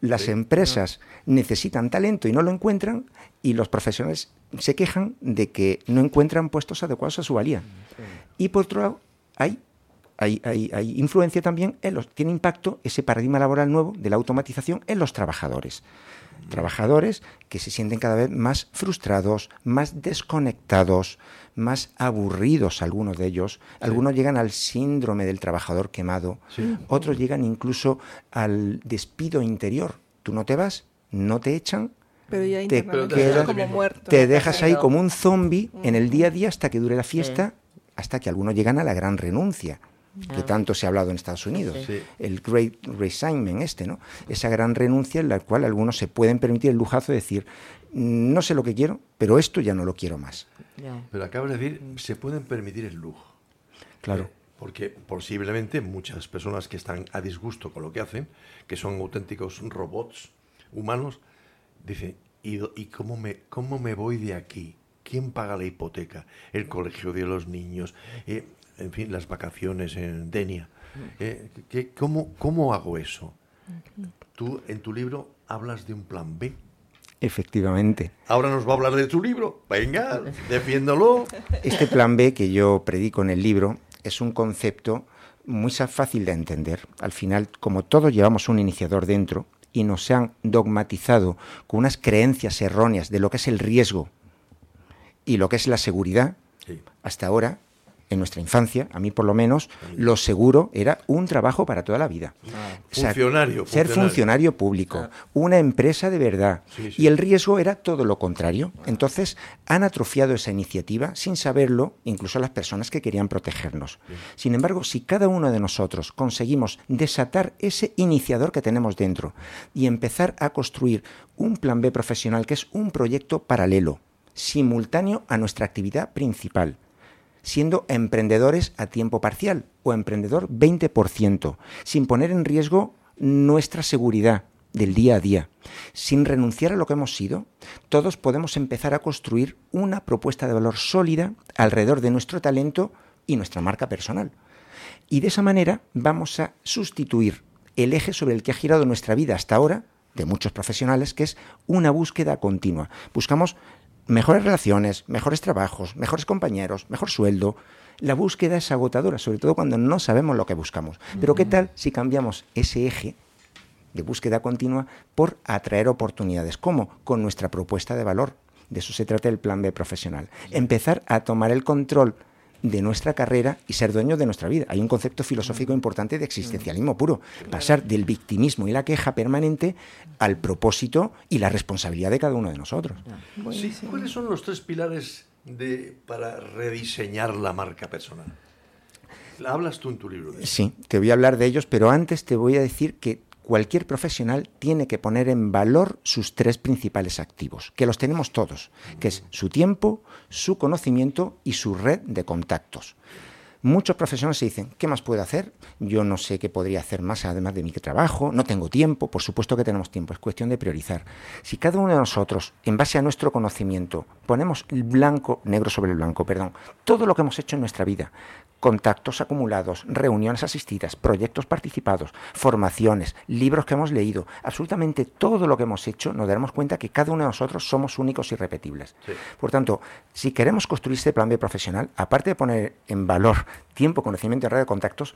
Las empresas necesitan talento y no lo encuentran y los profesionales se quejan de que no encuentran puestos adecuados a su valía. Y por otro lado, hay, hay, hay- hay influencia también, en los, tiene impacto ese paradigma laboral nuevo de la automatización en los trabajadores. Trabajadores que se sienten cada vez más frustrados, más desconectados, más aburridos algunos de ellos. Algunos llegan al síndrome del trabajador quemado, Sí. otros llegan incluso al despido interior. Tú no te vas, no te echan, Pero ya te, internamente quedas- estás como muerto. te dejas ahí como un zombie en el día a día hasta que dure la fiesta, hasta que algunos llegan a la gran renuncia, que Ah. tanto se ha hablado en Estados Unidos, Sí. el Great Resignment este, ¿no? Esa gran renuncia en la cual algunos se pueden permitir el lujazo de decir, no sé lo que quiero, pero esto ya no lo quiero más. Pero acabas de decir, se pueden permitir el lujo. Claro. Eh, Porque posiblemente muchas personas que están a disgusto con lo que hacen, que son auténticos robots humanos, dicen, ¿y, do- y cómo, me, cómo me voy de aquí? ¿Quién paga la hipoteca? El colegio de los niños, eh, en fin, las vacaciones en Denia. Eh, ¿qué- cómo, ¿Cómo hago eso? Tú en tu libro hablas de un plan B. Efectivamente. Ahora nos va a hablar de tu libro. Venga, defiéndolo. Este plan B que yo predico en el libro es un concepto muy fácil de entender. Al final, como todos llevamos un iniciador dentro y nos han dogmatizado con unas creencias erróneas de lo que es el riesgo y lo que es la seguridad, Sí. hasta ahora, en nuestra infancia, a mí por lo menos, lo seguro era un trabajo para toda la vida. O sea, Funcionario, Ser funcionario. funcionario público, una empresa de verdad. Sí, sí. Y el riesgo era todo lo contrario. Entonces, han atrofiado esa iniciativa sin saberlo, incluso las personas que querían protegernos. Sin embargo, si cada uno de nosotros conseguimos desatar ese iniciador que tenemos dentro y empezar a construir un plan B profesional que es un proyecto paralelo, simultáneo a nuestra actividad principal, siendo emprendedores a tiempo parcial o emprendedor 20%, sin poner en riesgo nuestra seguridad del día a día, sin renunciar a lo que hemos sido, todos podemos empezar a construir una propuesta de valor sólida alrededor de nuestro talento y nuestra marca personal. Y de esa manera vamos a sustituir el eje sobre el que ha girado nuestra vida hasta ahora, de muchos profesionales, que es una búsqueda continua. Buscamos mejores relaciones, mejores trabajos, mejores compañeros, mejor sueldo. La búsqueda es agotadora, sobre todo cuando no sabemos lo que buscamos. Pero ¿qué tal si cambiamos ese eje de búsqueda continua por atraer oportunidades? ¿Cómo? Con nuestra propuesta de valor. De eso se trata el plan B profesional. Empezar a tomar el control de nuestra carrera y ser dueño de nuestra vida. Hay un concepto filosófico importante de existencialismo puro. Pasar del victimismo y la queja permanente al propósito y la responsabilidad de cada uno de nosotros. Sí, ¿Cuáles son los tres pilares de, para rediseñar la marca personal? La hablas tú en tu libro. De. Sí, te voy a hablar de ellos, pero antes te voy a decir que cualquier profesional tiene que poner en valor sus tres principales activos, que los tenemos todos, que es su tiempo, su conocimiento y su red de contactos. Muchos profesionales se dicen, ¿qué más puedo hacer? Yo no sé qué podría hacer más además de mi trabajo, no tengo tiempo, por supuesto que tenemos tiempo, es cuestión de priorizar. Si cada uno de nosotros, en base a nuestro conocimiento, ponemos el blanco, negro sobre el blanco, perdón, todo lo que hemos hecho en nuestra vida, contactos acumulados, reuniones asistidas, proyectos participados, formaciones, libros que hemos leído, absolutamente todo lo que hemos hecho, nos daremos cuenta que cada uno de nosotros somos únicos y repetibles. Sí. Por tanto, si queremos construir este plan B profesional, aparte de poner en valor tiempo, conocimiento y red de contactos,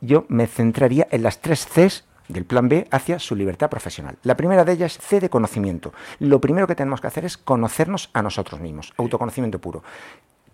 yo me centraría en las tres Cs del plan B hacia su libertad profesional. La primera de ellas es C de conocimiento. Lo primero que tenemos que hacer es conocernos a nosotros mismos, autoconocimiento puro.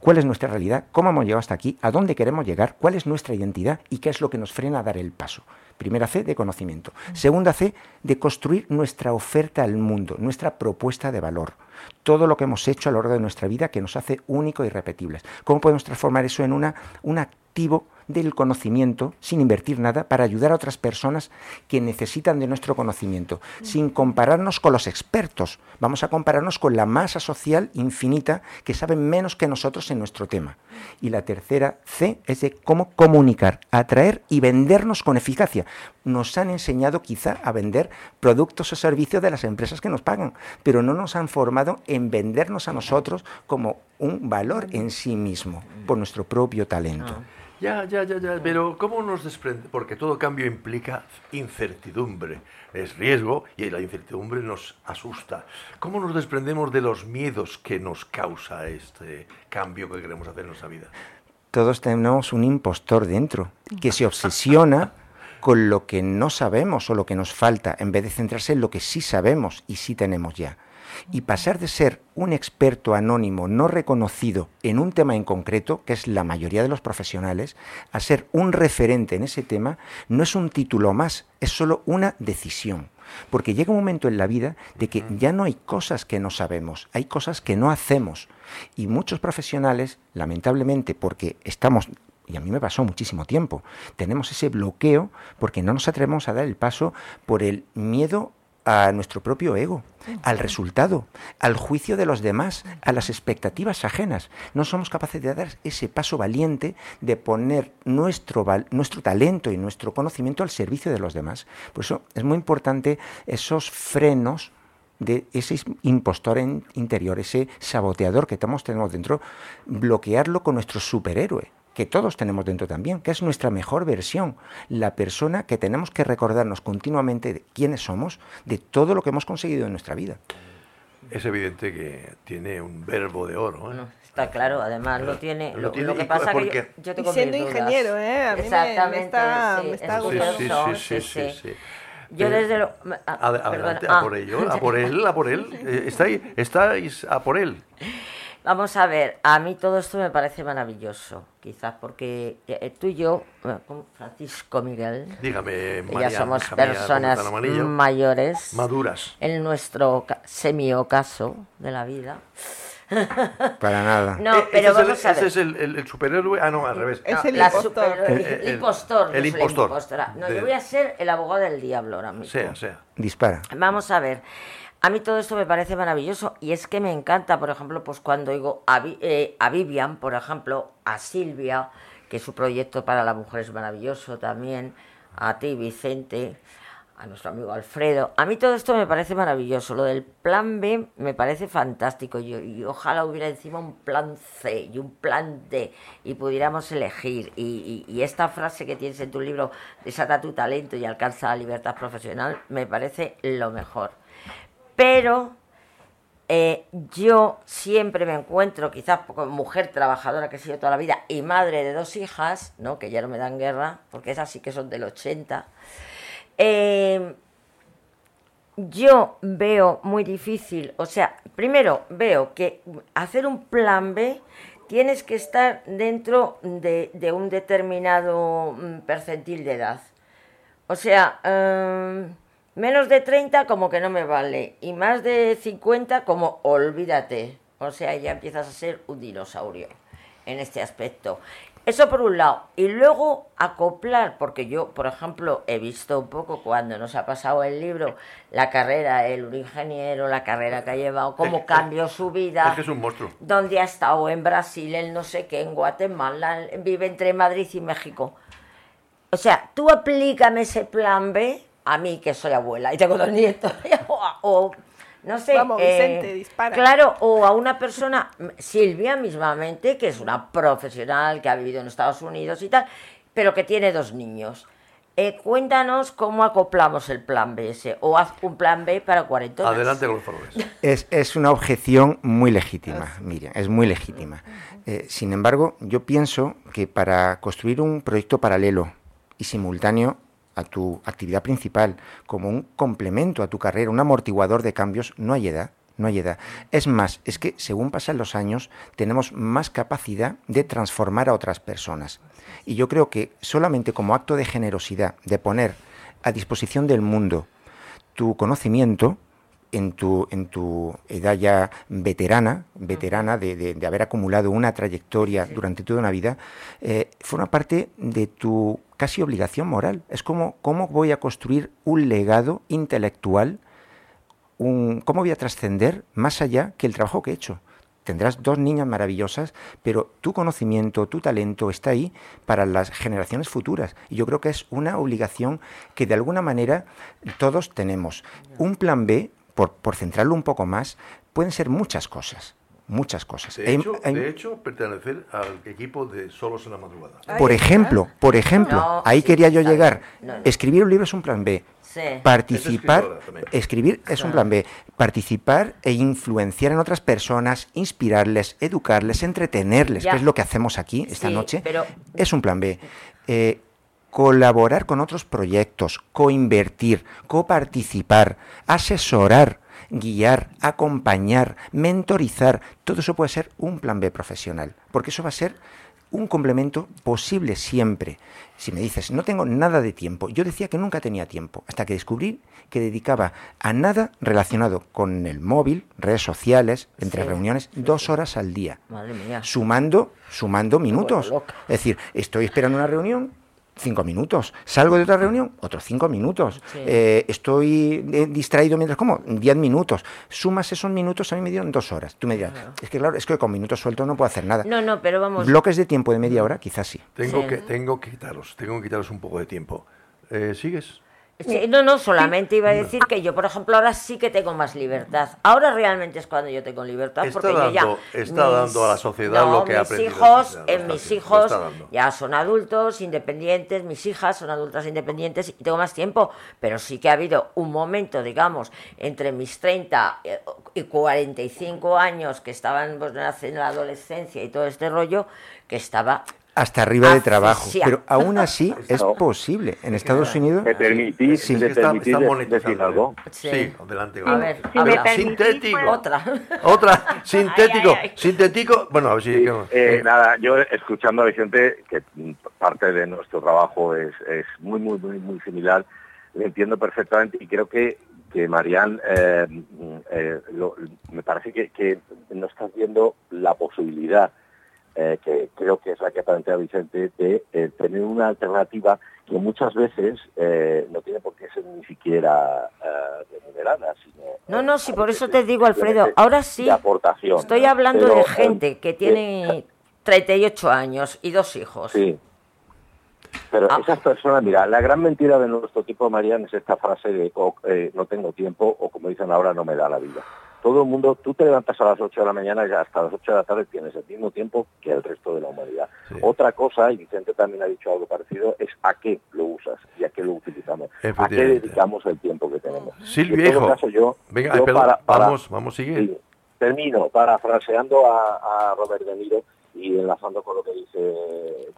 ¿Cuál es nuestra realidad? ¿Cómo hemos llegado hasta aquí? ¿A dónde queremos llegar? ¿Cuál es nuestra identidad? ¿Y qué es lo que nos frena a dar el paso? Primera C de conocimiento. Segunda C de construir nuestra oferta al mundo, nuestra propuesta de valor. Todo lo que hemos hecho a lo largo de nuestra vida que nos hace únicos y repetibles. ¿Cómo podemos transformar eso en una, un activo del conocimiento sin invertir nada para ayudar a otras personas que necesitan de nuestro conocimiento, sin compararnos con los expertos. Vamos a compararnos con la masa social infinita que saben menos que nosotros en nuestro tema. Y la tercera C es de cómo comunicar, atraer y vendernos con eficacia. Nos han enseñado quizá a vender productos o servicios de las empresas que nos pagan, pero no nos han formado en vendernos a nosotros como un valor en sí mismo, por nuestro propio talento. Ya, ya, ya, ya, pero ¿cómo nos desprende? Porque todo cambio implica incertidumbre, es riesgo y la incertidumbre nos asusta. ¿Cómo nos desprendemos de los miedos que nos causa este cambio que queremos hacer en nuestra vida? Todos tenemos un impostor dentro que se obsesiona con lo que no sabemos o lo que nos falta, en vez de centrarse en lo que sí sabemos y sí tenemos ya. Y pasar de ser un experto anónimo no reconocido en un tema en concreto, que es la mayoría de los profesionales, a ser un referente en ese tema, no es un título más, es solo una decisión. porque llega un momento en la vida de que ya no hay cosas que no sabemos, hay cosas que no hacemos. Y muchos profesionales, lamentablemente, porque estamos y a mí me pasó muchísimo tiempo. Tenemos ese bloqueo porque no nos atrevemos a dar el paso por el miedo a nuestro propio ego, al resultado, al juicio de los demás, a las expectativas ajenas. No somos capaces de dar ese paso valiente de poner nuestro, nuestro talento y nuestro conocimiento al servicio de los demás. Por eso es muy importante esos frenos de ese impostor interior, ese saboteador que tenemos dentro, bloquearlo con nuestro superhéroe que todos tenemos dentro también, que es nuestra mejor versión, la persona que tenemos que recordarnos continuamente de quiénes somos, de todo lo que hemos conseguido en nuestra vida. Es evidente que tiene un verbo de oro. ¿eh? está claro, además lo tiene. Lo, que pasa es que yo, tengo siendo ingeniero, ¿eh? A mí Exactamente, me, está, me está sí, sí, sí, Yo desde lo... adelante, a por ello, a por él, a por él. Eh, está ahí, estáis a por él. Vamos a ver, a mí todo esto me parece maravilloso, quizás porque eh, tú y yo, Francisco Miguel, Dígame, ya somos personas mayores, maduras, en nuestro semi-ocaso de la vida. Para nada. No, eh, pero vamos a ver. Ese es el, superhéroe. Ah, no, al revés. Es el, impostor. el, impostor. El impostor. No, yo voy a ser el abogado del diablo ahora mismo. Sea, sea. Dispara. Vamos a ver. A mí todo esto me parece maravilloso y es que me encanta, por ejemplo, pues cuando oigo a, eh, a Vivian, por ejemplo, a Silvia, que su proyecto para la mujer es maravilloso también, a ti, Vicente, a nuestro amigo Alfredo. A mí todo esto me parece maravilloso. Lo del plan B me parece fantástico. Y, y ojalá hubiera encima un plan C y un plan D y pudiéramos elegir. Y, y, esta frase que tienes en tu libro, desata tu talento y alcanza la libertad profesional, me parece lo mejor pero eh, yo siempre me encuentro, quizás como mujer trabajadora que he sido toda la vida y madre de dos hijas, ¿no? que ya no me dan guerra, porque esas sí que son del 80, eh, yo veo muy difícil, o sea, primero veo que hacer un plan B tienes que estar dentro de, un determinado mm, percentil de edad. O sea, em, Menos de 30 como que no me vale. Y más de 50 como olvídate. O sea, ya empiezas a ser un dinosaurio en este aspecto. Eso por un lado. Y luego acoplar, porque yo, por ejemplo, he visto un poco cuando nos ha pasado el libro, la carrera, el ingeniero, la carrera que ha llevado, cómo cambió su vida. Es que es un monstruo. Donde ha estado en Brasil, en no sé qué, en Guatemala, vive entre Madrid y México. O sea, tú aplícame ese plan B a mí que soy abuela y tengo dos nietos, o, no sé. Vamos, Vicente, eh, dispara. Claro, o a una persona, Silvia mismamente, que es una profesional que ha vivido en Estados Unidos y tal, pero que tiene dos niños. Eh, cuéntanos cómo acoplamos el plan B ese, o haz un plan B para cuarentonas. Adelante con los favores. Es, es una objeción muy legítima, Miriam, es muy legítima. Eh, sin embargo, yo pienso que para construir un proyecto paralelo y simultáneo a tu actividad principal, como un complemento a tu carrera, un amortiguador de cambios, no hay edad. No hay edad. Es más, es que según pasan los años tenemos más capacidad de transformar a otras personas. Y yo creo que solamente como acto de generosidad, de poner a disposición del mundo tu conocimiento, en tu, en tu edad ya veterana, veterana de, haber acumulado una trayectoria durante toda una vida, eh, forma parte de tu casi obligación moral. Es como cómo voy a construir un legado intelectual, un, cómo voy a trascender más allá que el trabajo que he hecho. Tendrás dos niñas maravillosas, pero tu conocimiento, tu talento está ahí para las generaciones futuras. Y yo creo que es una obligación que de alguna manera todos tenemos. Un plan B por, por centrarlo un poco más, pueden ser muchas cosas muchas cosas. De hecho, de hecho, pertenecer al equipo de Solos en la Madrugada. Por ejemplo, por ejemplo, ahí quería yo llegar. Escribir un libro es un plan B. Participar, escribir es un plan B. Participar e influenciar en otras personas, inspirarles, educarles, entretenerles, que es lo que hacemos aquí esta noche, es un plan B. Eh, colaborar con otros proyectos, coinvertir, coparticipar, asesorar, guiar, acompañar, mentorizar, todo eso puede ser un plan B profesional, porque eso va a ser un complemento posible siempre. Si me dices, no tengo nada de tiempo, yo decía que nunca tenía tiempo, hasta que descubrí que dedicaba a nada relacionado con el móvil, redes sociales, entre Sí. reuniones, dos horas al día, Madre mía. sumando, sumando minutos. Es decir, estoy esperando una reunión, cinco minutos. Salgo de otra reunión, otros cinco minutos. Sí. Eh, estoy eh, distraído mientras como, diez minutos. Sumas esos minutos, a mí me dieron dos horas. Tú me dirás, es que claro, es que con minutos sueltos no puedo hacer nada. No, no, pero vamos. Bloques de tiempo de media hora, quizás sí. Tengo, Sí. que, tengo que quitaros, tengo que quitaros un poco de tiempo. Eh, ¿Sigues? Sí, no, no, solamente iba a decir que yo, por ejemplo, ahora sí que tengo más libertad. Ahora realmente es cuando yo tengo libertad. Está porque yo ya dando- está dando a la sociedad no, lo que ha mis aprendido hijos, sociedad, eh, mis hijos dando. ya son adultos, independientes, mis hijas son adultas independientes y tengo más tiempo. Pero sí que ha habido un momento, digamos, entre mis 30 eh, y 45 años que estaban pues, en la adolescencia y todo este rollo, que estaba Hasta arriba de trabajo. Pero aún así es posible. En Estados Unidos. ¿Me permitís, Sí. me permitís está decir algo? Sí, Sí, adelante. A ver, Si Sintético. pues- Otra. Otra, sintético, Ay, ay, ay. sintético. Bueno, a ver si... Eh, nada, yo escuchando a Vicente, que parte de nuestro trabajo es, es muy, muy, muy, muy similar, le entiendo perfectamente y creo que, que Marian, eh, eh, lo- me parece que, que no estás viendo la posibilidad, eh, que creo que es la que plantea Vicente, de eh, tener una alternativa que muchas veces eh, no tiene por qué ser ni siquiera remunerada, sino No, no, sí, por eso te digo, Alfredo, ahora sí. aportación. Estoy hablando Pero, de gente que tiene 38 años y dos hijos. Sí. Pero Ah. esas personas, mira, la gran mentira de nuestro tipo, Marian, es esta frase de o, eh, no tengo tiempo o como dicen ahora, no me da la vida. Todo el mundo, tú te levantas a las 8 de la mañana y hasta las 8 de la tarde tienes el mismo tiempo que el resto de la humanidad. Otra cosa, y Vicente también ha dicho algo parecido, es a qué lo usas y a qué lo utilizamos. A qué dedicamos el tiempo que tenemos. Todo hijo. caso, yo, Venga, yo para- para- vamos, vamos, sigue. Sí, termino parafraseando a, a Robert De Niro y enlazando con lo que dice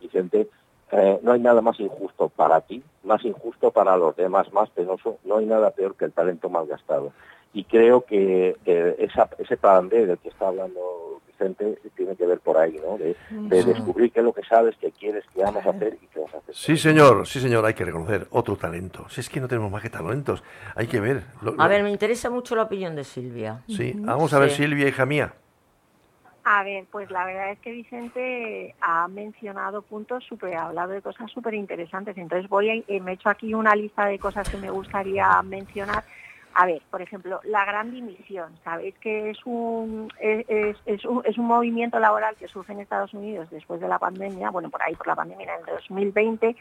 Vicente. eh, no hay nada más injusto para ti, más injusto para los demás, más penoso. No hay nada peor que el talento malgastado. Y creo que eh, esa, ese plan B del que está hablando Vicente tiene que ver por ahí, ¿no? De, de Sí. descubrir qué es lo que sabes, qué quieres, qué amas hacer y qué vas a hacer. Sí, señor, sí, señor, hay que reconocer otro talento. Si es que no tenemos más que talentos, hay que ver. Lo- A ver, me interesa mucho la opinión de Silvia. Sí, vamos a ver, Sí. Silvia, hija mía. A ver, pues la verdad es que Vicente ha mencionado puntos súper, ha hablado de cosas súper interesantes. Entonces voy a, eh, me he hecho aquí una lista de cosas que me gustaría mencionar. A ver, por ejemplo, la gran dimisión. Sabéis que es un, es, un, es un movimiento laboral que surge en Estados Unidos después de la pandemia, bueno, por ahí por la pandemia en el 2020,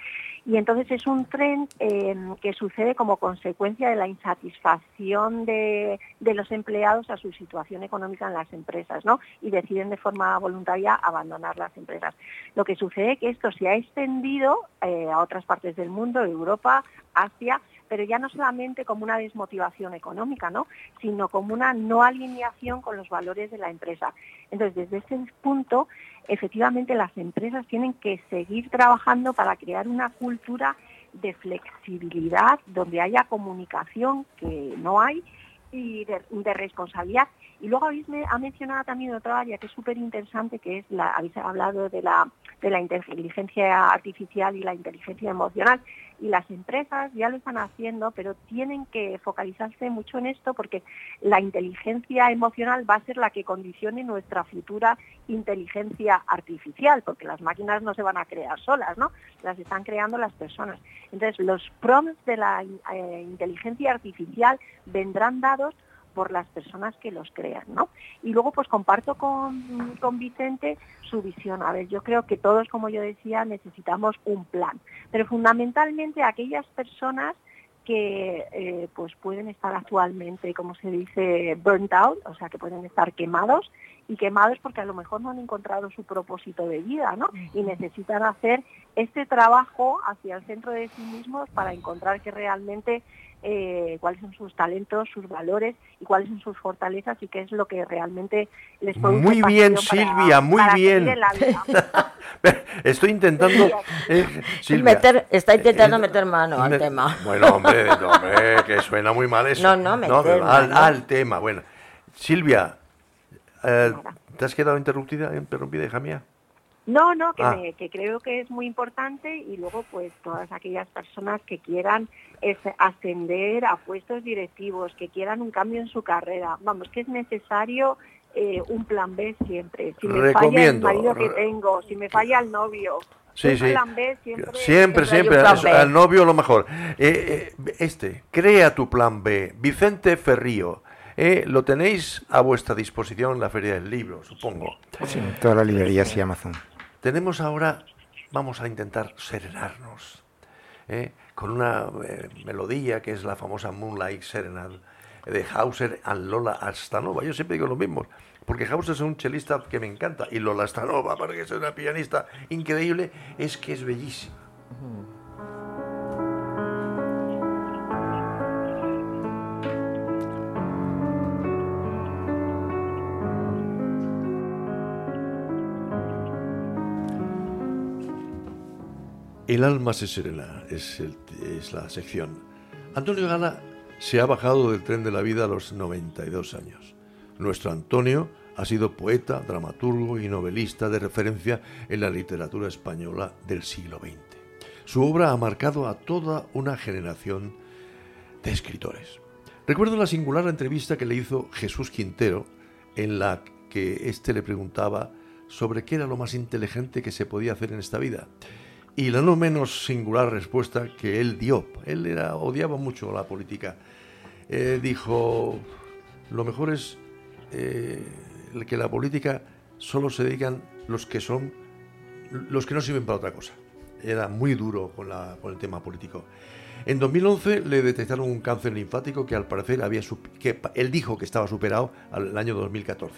y entonces es un tren eh, que sucede como consecuencia de la insatisfacción de, de los empleados a su situación económica en las empresas, ¿no? Y deciden de forma voluntaria abandonar las empresas. Lo que sucede es que esto se ha extendido eh, a otras partes del mundo, Europa, Asia, pero ya no solamente como una desmotivación económica, ¿no? sino como una no alineación con los valores de la empresa. Entonces, desde ese punto, efectivamente las empresas tienen que seguir trabajando para crear una cultura de flexibilidad, donde haya comunicación, que no hay, y de, de responsabilidad. Y luego habéis me- ha mencionado también otra área que es súper interesante, que es la, habéis hablado de la, de la inteligencia artificial y la inteligencia emocional. Y las empresas ya lo están haciendo, pero tienen que focalizarse mucho en esto porque la inteligencia emocional va a ser la que condicione nuestra futura inteligencia artificial, porque las máquinas no se van a crear solas, ¿no? Las están creando las personas. Entonces, los prompts de la eh, inteligencia artificial vendrán dados por las personas que los crean, ¿no? Y luego, pues comparto con, con Vicente su visión. A ver, yo creo que todos, como yo decía, necesitamos un plan, pero fundamentalmente aquellas personas que eh, pues pueden estar actualmente, como se dice, burnt out, o sea, que pueden estar quemados y quemados porque a lo mejor no han encontrado su propósito de vida, ¿no? Y necesitan hacer este trabajo hacia el centro de sí mismos para encontrar que realmente eh, cuáles son sus talentos, sus valores y cuáles son sus fortalezas y qué es lo que realmente les produce Muy bien, para- Silvia, muy para bien. Estoy intentando... eh, Silvia, Meter- está intentando eh, meter mano al me- tema. Bueno, hombre, hombre, que suena muy mal eso. No, no, meter al, mano. al tema. Bueno, Silvia, eh, ¿te has quedado interrumpida, interrumpida, hija mía? No, no, que, Ah. me- que creo que es muy importante y luego pues todas aquellas personas que quieran es, ascender a puestos directivos, que quieran un cambio en su carrera. Vamos, que es necesario eh, un plan B siempre. Si me falla el Recomiendo, marido que tengo, si me falla el novio, Sí, un sí. plan B siempre. Siempre, siempre. al novio lo mejor. Eh, eh, este, crea tu plan B. Vicente Ferrío. Eh, lo tenéis a vuestra disposición en la Feria del Libro, supongo. Sí, todas las librerías y Amazon. Tenemos ahora, vamos a intentar serenarnos ¿eh? con una eh, melodía que es la famosa Moonlight Serenade de Hauser and Lola Astanova. Yo siempre digo lo mismo, porque Hauser es un chelista que me encanta y Lola Astanova, porque es una pianista increíble, es que es bellísima. El alma se serena, es, es la sección. Antonio Gala se ha bajado del tren de la vida a los 92 años. Nuestro Antonio ha sido poeta, dramaturgo y novelista de referencia en la literatura española del siglo XX. Su obra ha marcado a toda una generación de escritores. Recuerdo la singular entrevista que le hizo Jesús Quintero, en la que éste le preguntaba sobre qué era lo más inteligente que se podía hacer en esta vida. Y la no menos singular respuesta que él dio, él era, odiaba mucho la política, Eh, dijo, lo mejor es eh, que la política solo se dedican los que son, los que no sirven para otra cosa. Era muy duro con, la- con el tema político. En 2011 le detectaron un cáncer linfático que al parecer había que él dijo que estaba superado al año 2014.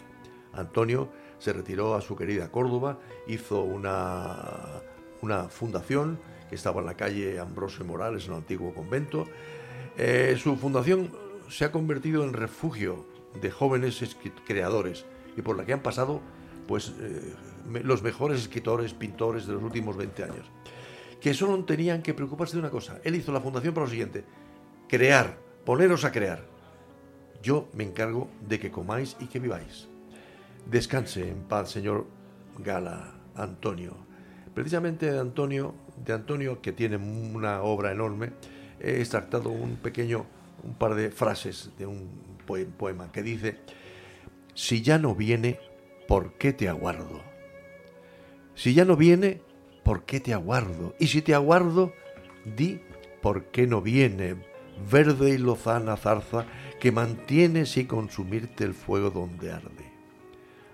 Antonio se retiró a su querida Córdoba, hizo una, una fundación que estaba en la calle Ambrosio Morales, en el antiguo convento. Eh, su fundación se ha convertido en refugio de jóvenes creadores y por la que han pasado pues, eh, los mejores escritores, pintores de los últimos 20 años que solo tenían que preocuparse de una cosa. Él hizo la fundación para lo siguiente, crear, poneros a crear. Yo me encargo de que comáis y que viváis. Descanse en paz, señor Gala, Antonio. Precisamente de Antonio, de Antonio, que tiene una obra enorme, he extractado un pequeño, un par de frases de un poe- poema que dice, si ya no viene, ¿por qué te aguardo? Si ya no viene, ¿por qué te aguardo? Y si te aguardo, di por qué no viene, verde y lozana zarza que mantiene sin consumirte el fuego donde arde.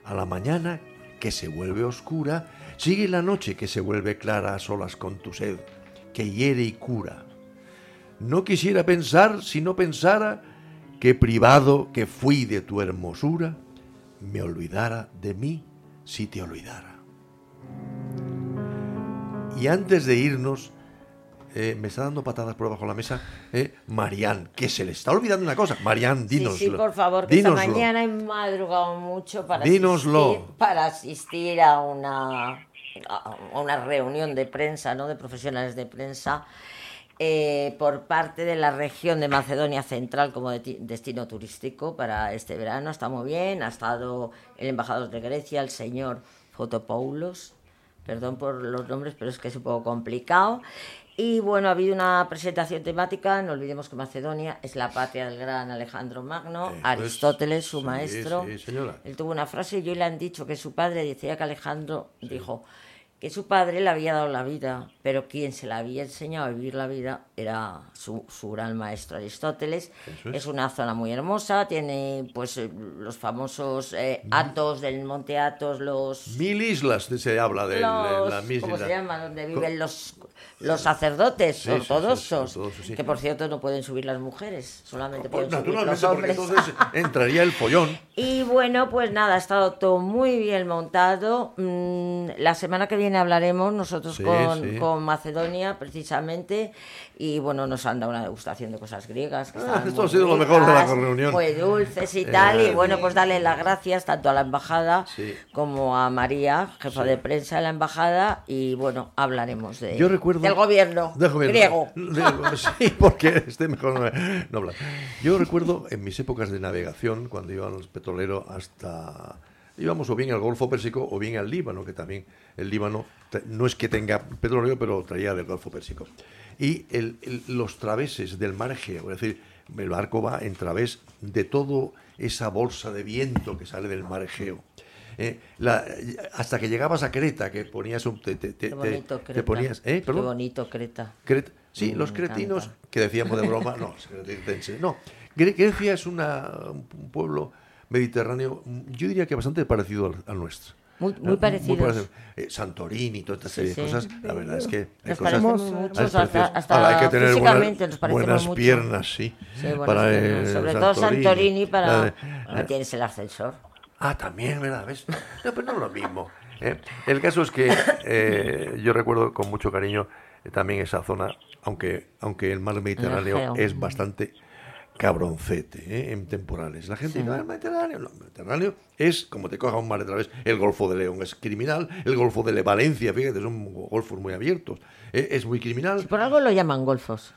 A la mañana, que se vuelve oscura, sigue la noche que se vuelve clara a solas con tu sed, que hiere y cura. No quisiera pensar si no pensara que privado que fui de tu hermosura, me olvidara de mí si te olvidara. Y antes de irnos, eh, me está dando patadas por debajo de la mesa, eh, Marián, que se le está olvidando una cosa. Marián, dínoslo. Sí, sí, por favor, que esta mañana he madrugado mucho para Dínoslo. asistir, para asistir a una, a una reunión de prensa, ¿no? de profesionales de prensa, eh, por parte de la región de Macedonia Central como de- destino turístico para este verano. Está muy bien, ha estado el embajador de Grecia, el señor Fotopoulos, perdón por los nombres, pero es que es un poco complicado. Y bueno, ha habido una presentación temática, no olvidemos que Macedonia es la patria del gran Alejandro Magno, Eso es. Aristóteles, su Sí, maestro. sí, señora. Él tuvo una frase y hoy le han dicho que su padre decía que Alejandro dijo que su padre le había dado la vida, pero quien se la había enseñado a vivir la vida era su, su gran maestro Aristóteles. Es. es. una zona muy hermosa, tiene pues eh, los famosos eh, Atos del Monte Athos, los Mil islas se habla de, los- la mil ¿cómo se llama? Donde viven los, los sacerdotes Sí, ortodoxos, sí. que por cierto no pueden subir las mujeres, solamente Pues, pueden subir los hombres. entonces entraría el follón. Y bueno, pues nada, ha estado todo muy bien montado. Mm, la semana que viene hablaremos nosotros con, con Macedonia, precisamente. Y bueno, nos han dado una degustación de cosas griegas. Que Ah, esto ha sido lo mejor de la reunión. Muy dulces y tal. Eh, y bueno, pues darle las gracias tanto a la embajada como a María, jefa de prensa de la embajada. Y bueno, hablaremos de, Yo recuerdo... del gobierno Del gobierno. griego. Sí, porque este mejor no, hablar. Yo recuerdo en mis épocas de navegación, cuando iba a los petroleros hasta íbamos o bien al Golfo Pérsico o bien al Líbano, que también el Líbano no es que tenga petróleo, pero traía del Golfo Pérsico. Y el- el- los traveses del mar Egeo, es decir, el barco va en través de todo esa bolsa de viento que sale del mar Egeo. Eh, la- hasta que llegabas a Creta, que ponías un... Te, te- te- Qué bonito, te Creta. ponías, ¿eh? Qué bonito, Creta. Cret- sí, los cretinos, que decíamos de broma, no, Grecia es una, un pueblo mediterráneo, yo diría que bastante parecido al, al nuestro. Muy- muy parecidos. parecido. Eh, Santorini, toda esta serie sí. de cosas, la verdad es que hay Nos cosas parecemos mucho, hay hasta- Ahora, hay que tener buenas, mucho. piernas, sí. Sí, buenas para, piernas. eh, Sobre todo Santorini para... Tienes el ascensor. Ah, también, ¿verdad? ¿Ves? No, pero no es lo mismo. ¿eh? El caso es que eh, yo recuerdo con mucho cariño eh, también esa zona, aunque, aunque el mar Mediterráneo es bastante cabroncete ¿eh? en temporales. La gente Sí. dice, "Ah, el Mediterráneo. No, el Mediterráneo es, como te coja un mar de través, el Golfo de León es criminal, el Golfo de Le- Valencia, fíjate, son golfos muy abiertos, ¿eh? es muy criminal. Por algo lo llaman golfos.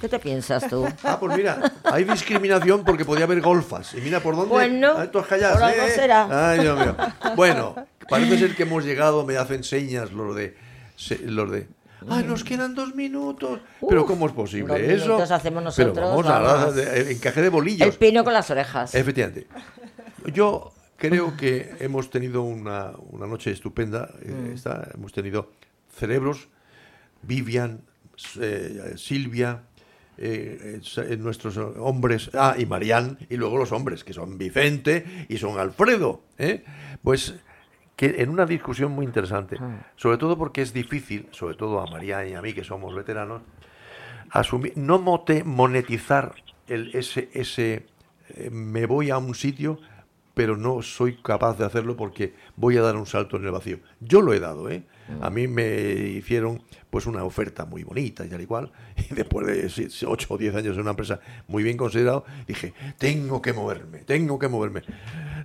¿Qué te piensas tú? Ah, pues mira, hay discriminación porque podía haber golfas. Y mira por dónde. Bueno, Ah, tú has callado, por algo ¿eh? será. Ay, Dios mío. Bueno, parece ser que hemos llegado, me hacen señas los de. Los de ¡Ay, nos quedan dos minutos! Pero ¿cómo es posible dos eso? minutos hacemos Pero nosotros, vamos a el encaje de bolillos. El pino con las orejas. Efectivamente. Yo creo que hemos tenido una, una noche estupenda. eh, Mm. está- hemos tenido cerebros, Vivian, eh, Silvia, eh, nuestros hombres, ah, y Marían, y luego los hombres, que son Vicente y son Alfredo. ¿eh? Pues que en una discusión muy interesante, sobre todo porque es difícil, sobre todo a María y a mí que somos veteranos, asumir, no mote- monetizar el, ese, ese eh, me voy a un sitio, pero no soy capaz de hacerlo porque voy a dar un salto en el vacío. Yo lo he dado, ¿eh? A mí me hicieron pues una oferta muy bonita y tal y cual, y después de 8 o 10 años en una empresa muy bien considerado, dije, tengo que moverme, tengo que moverme.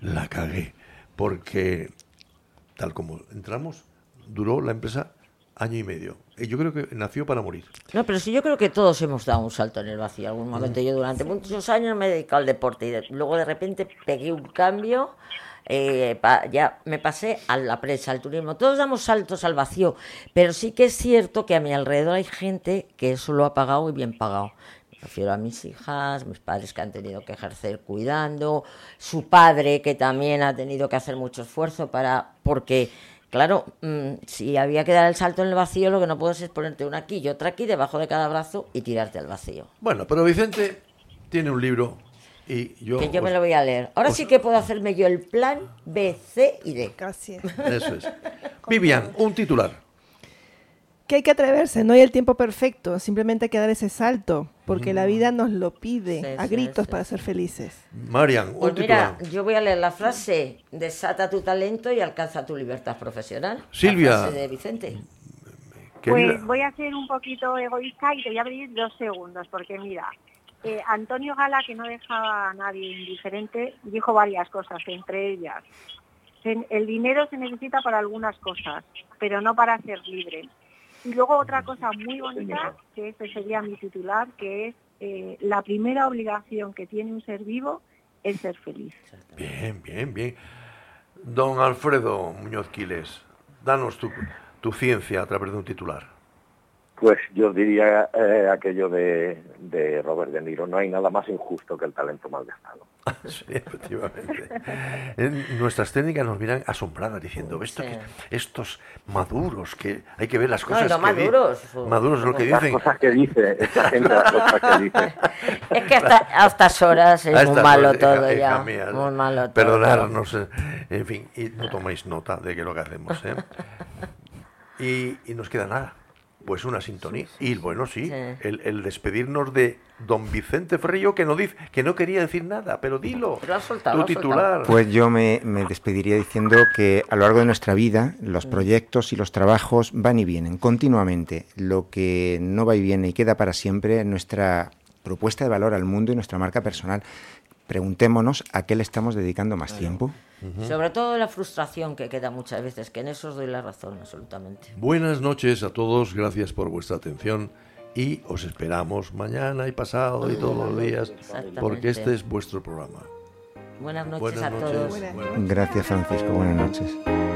La cagué, porque tal como entramos, duró la empresa año y medio. Y yo creo que nació para morir. No, pero sí yo creo que todos hemos dado un salto en el vacío. Algún momento yo durante muchos años me he dedicado al deporte y de- luego de repente pegué un cambio. eh, pa- ya me pasé a la presa, al turismo. Todos damos saltos al vacío, pero sí que es cierto que a mi alrededor hay gente que eso lo ha pagado y bien pagado. Me refiero a mis hijas, mis padres que han tenido que ejercer cuidando, su padre que también ha tenido que hacer mucho esfuerzo para porque Claro, mm, si había que dar el salto en el vacío, lo que no puedes es ponerte una aquí y otra aquí debajo de cada brazo y tirarte al vacío. Bueno, pero Vicente tiene un libro y yo... que yo me lo voy a leer. Ahora os- sí que puedo hacerme yo el plan B, C y D. Gracias. Eso es. Vivian, un titular. Que hay que atreverse, no hay el tiempo perfecto, simplemente hay que dar ese salto, porque la vida nos lo pide Sí, a sí, gritos sí. para ser felices. Marian, Pues mira, yo voy a leer la frase, desata tu talento y alcanza tu libertad profesional. La Silvia. frase de Vicente. Pues voy a ser un poquito egoísta y te voy a pedir dos segundos, porque mira, eh, Antonio Gala, que no dejaba a nadie indiferente, dijo varias cosas, entre ellas, "Se- el dinero se necesita para algunas cosas, pero no para ser libre. Y luego otra cosa muy bonita, que este sería mi titular, que es eh, la primera obligación que tiene un ser vivo es ser feliz. Bien, bien, bien. Don Alfredo Muñoz Quiles, danos tu, tu ciencia a través de un titular. Pues yo diría eh, aquello de, de Robert De Niro, no hay nada más injusto que el talento malgastado. Sí, efectivamente. En nuestras técnicas nos miran asombradas diciendo, "¿Ves esto Sí. que- estos maduros, que hay que ver las No, cosas y no que di- maduros. maduros es lo que Las dicen. cosas que dice, esa gente, las cosas que dice. Es que hasta, a estas horas es muy malo horas, todo hija- hija ya. mía, Muy malo todo. Perdonarnos, eh, en fin, y no tomáis nota de que lo que hacemos. ¿eh? Y, y nos queda nada. Pues una sintonía. Y bueno, sí, Sí. El, el despedirnos de don Vicente Ferrillo, que no, dice, que no quería decir nada, pero dilo. Soltado, tu titular. Pues yo me, me despediría diciendo que a lo largo de nuestra vida los proyectos y los trabajos van y vienen continuamente. Lo que no va y viene y queda para siempre es nuestra propuesta de valor al mundo y nuestra marca personal. Preguntémonos a qué le estamos dedicando más tiempo. Sobre todo la frustración que queda muchas veces, que en eso os doy la razón absolutamente. Buenas noches a todos, gracias por vuestra atención y os esperamos mañana y pasado y todos los días, porque este es vuestro programa. Buenas noches Buenas a noches. todos. Buenas Gracias, Francisco. Buenas noches.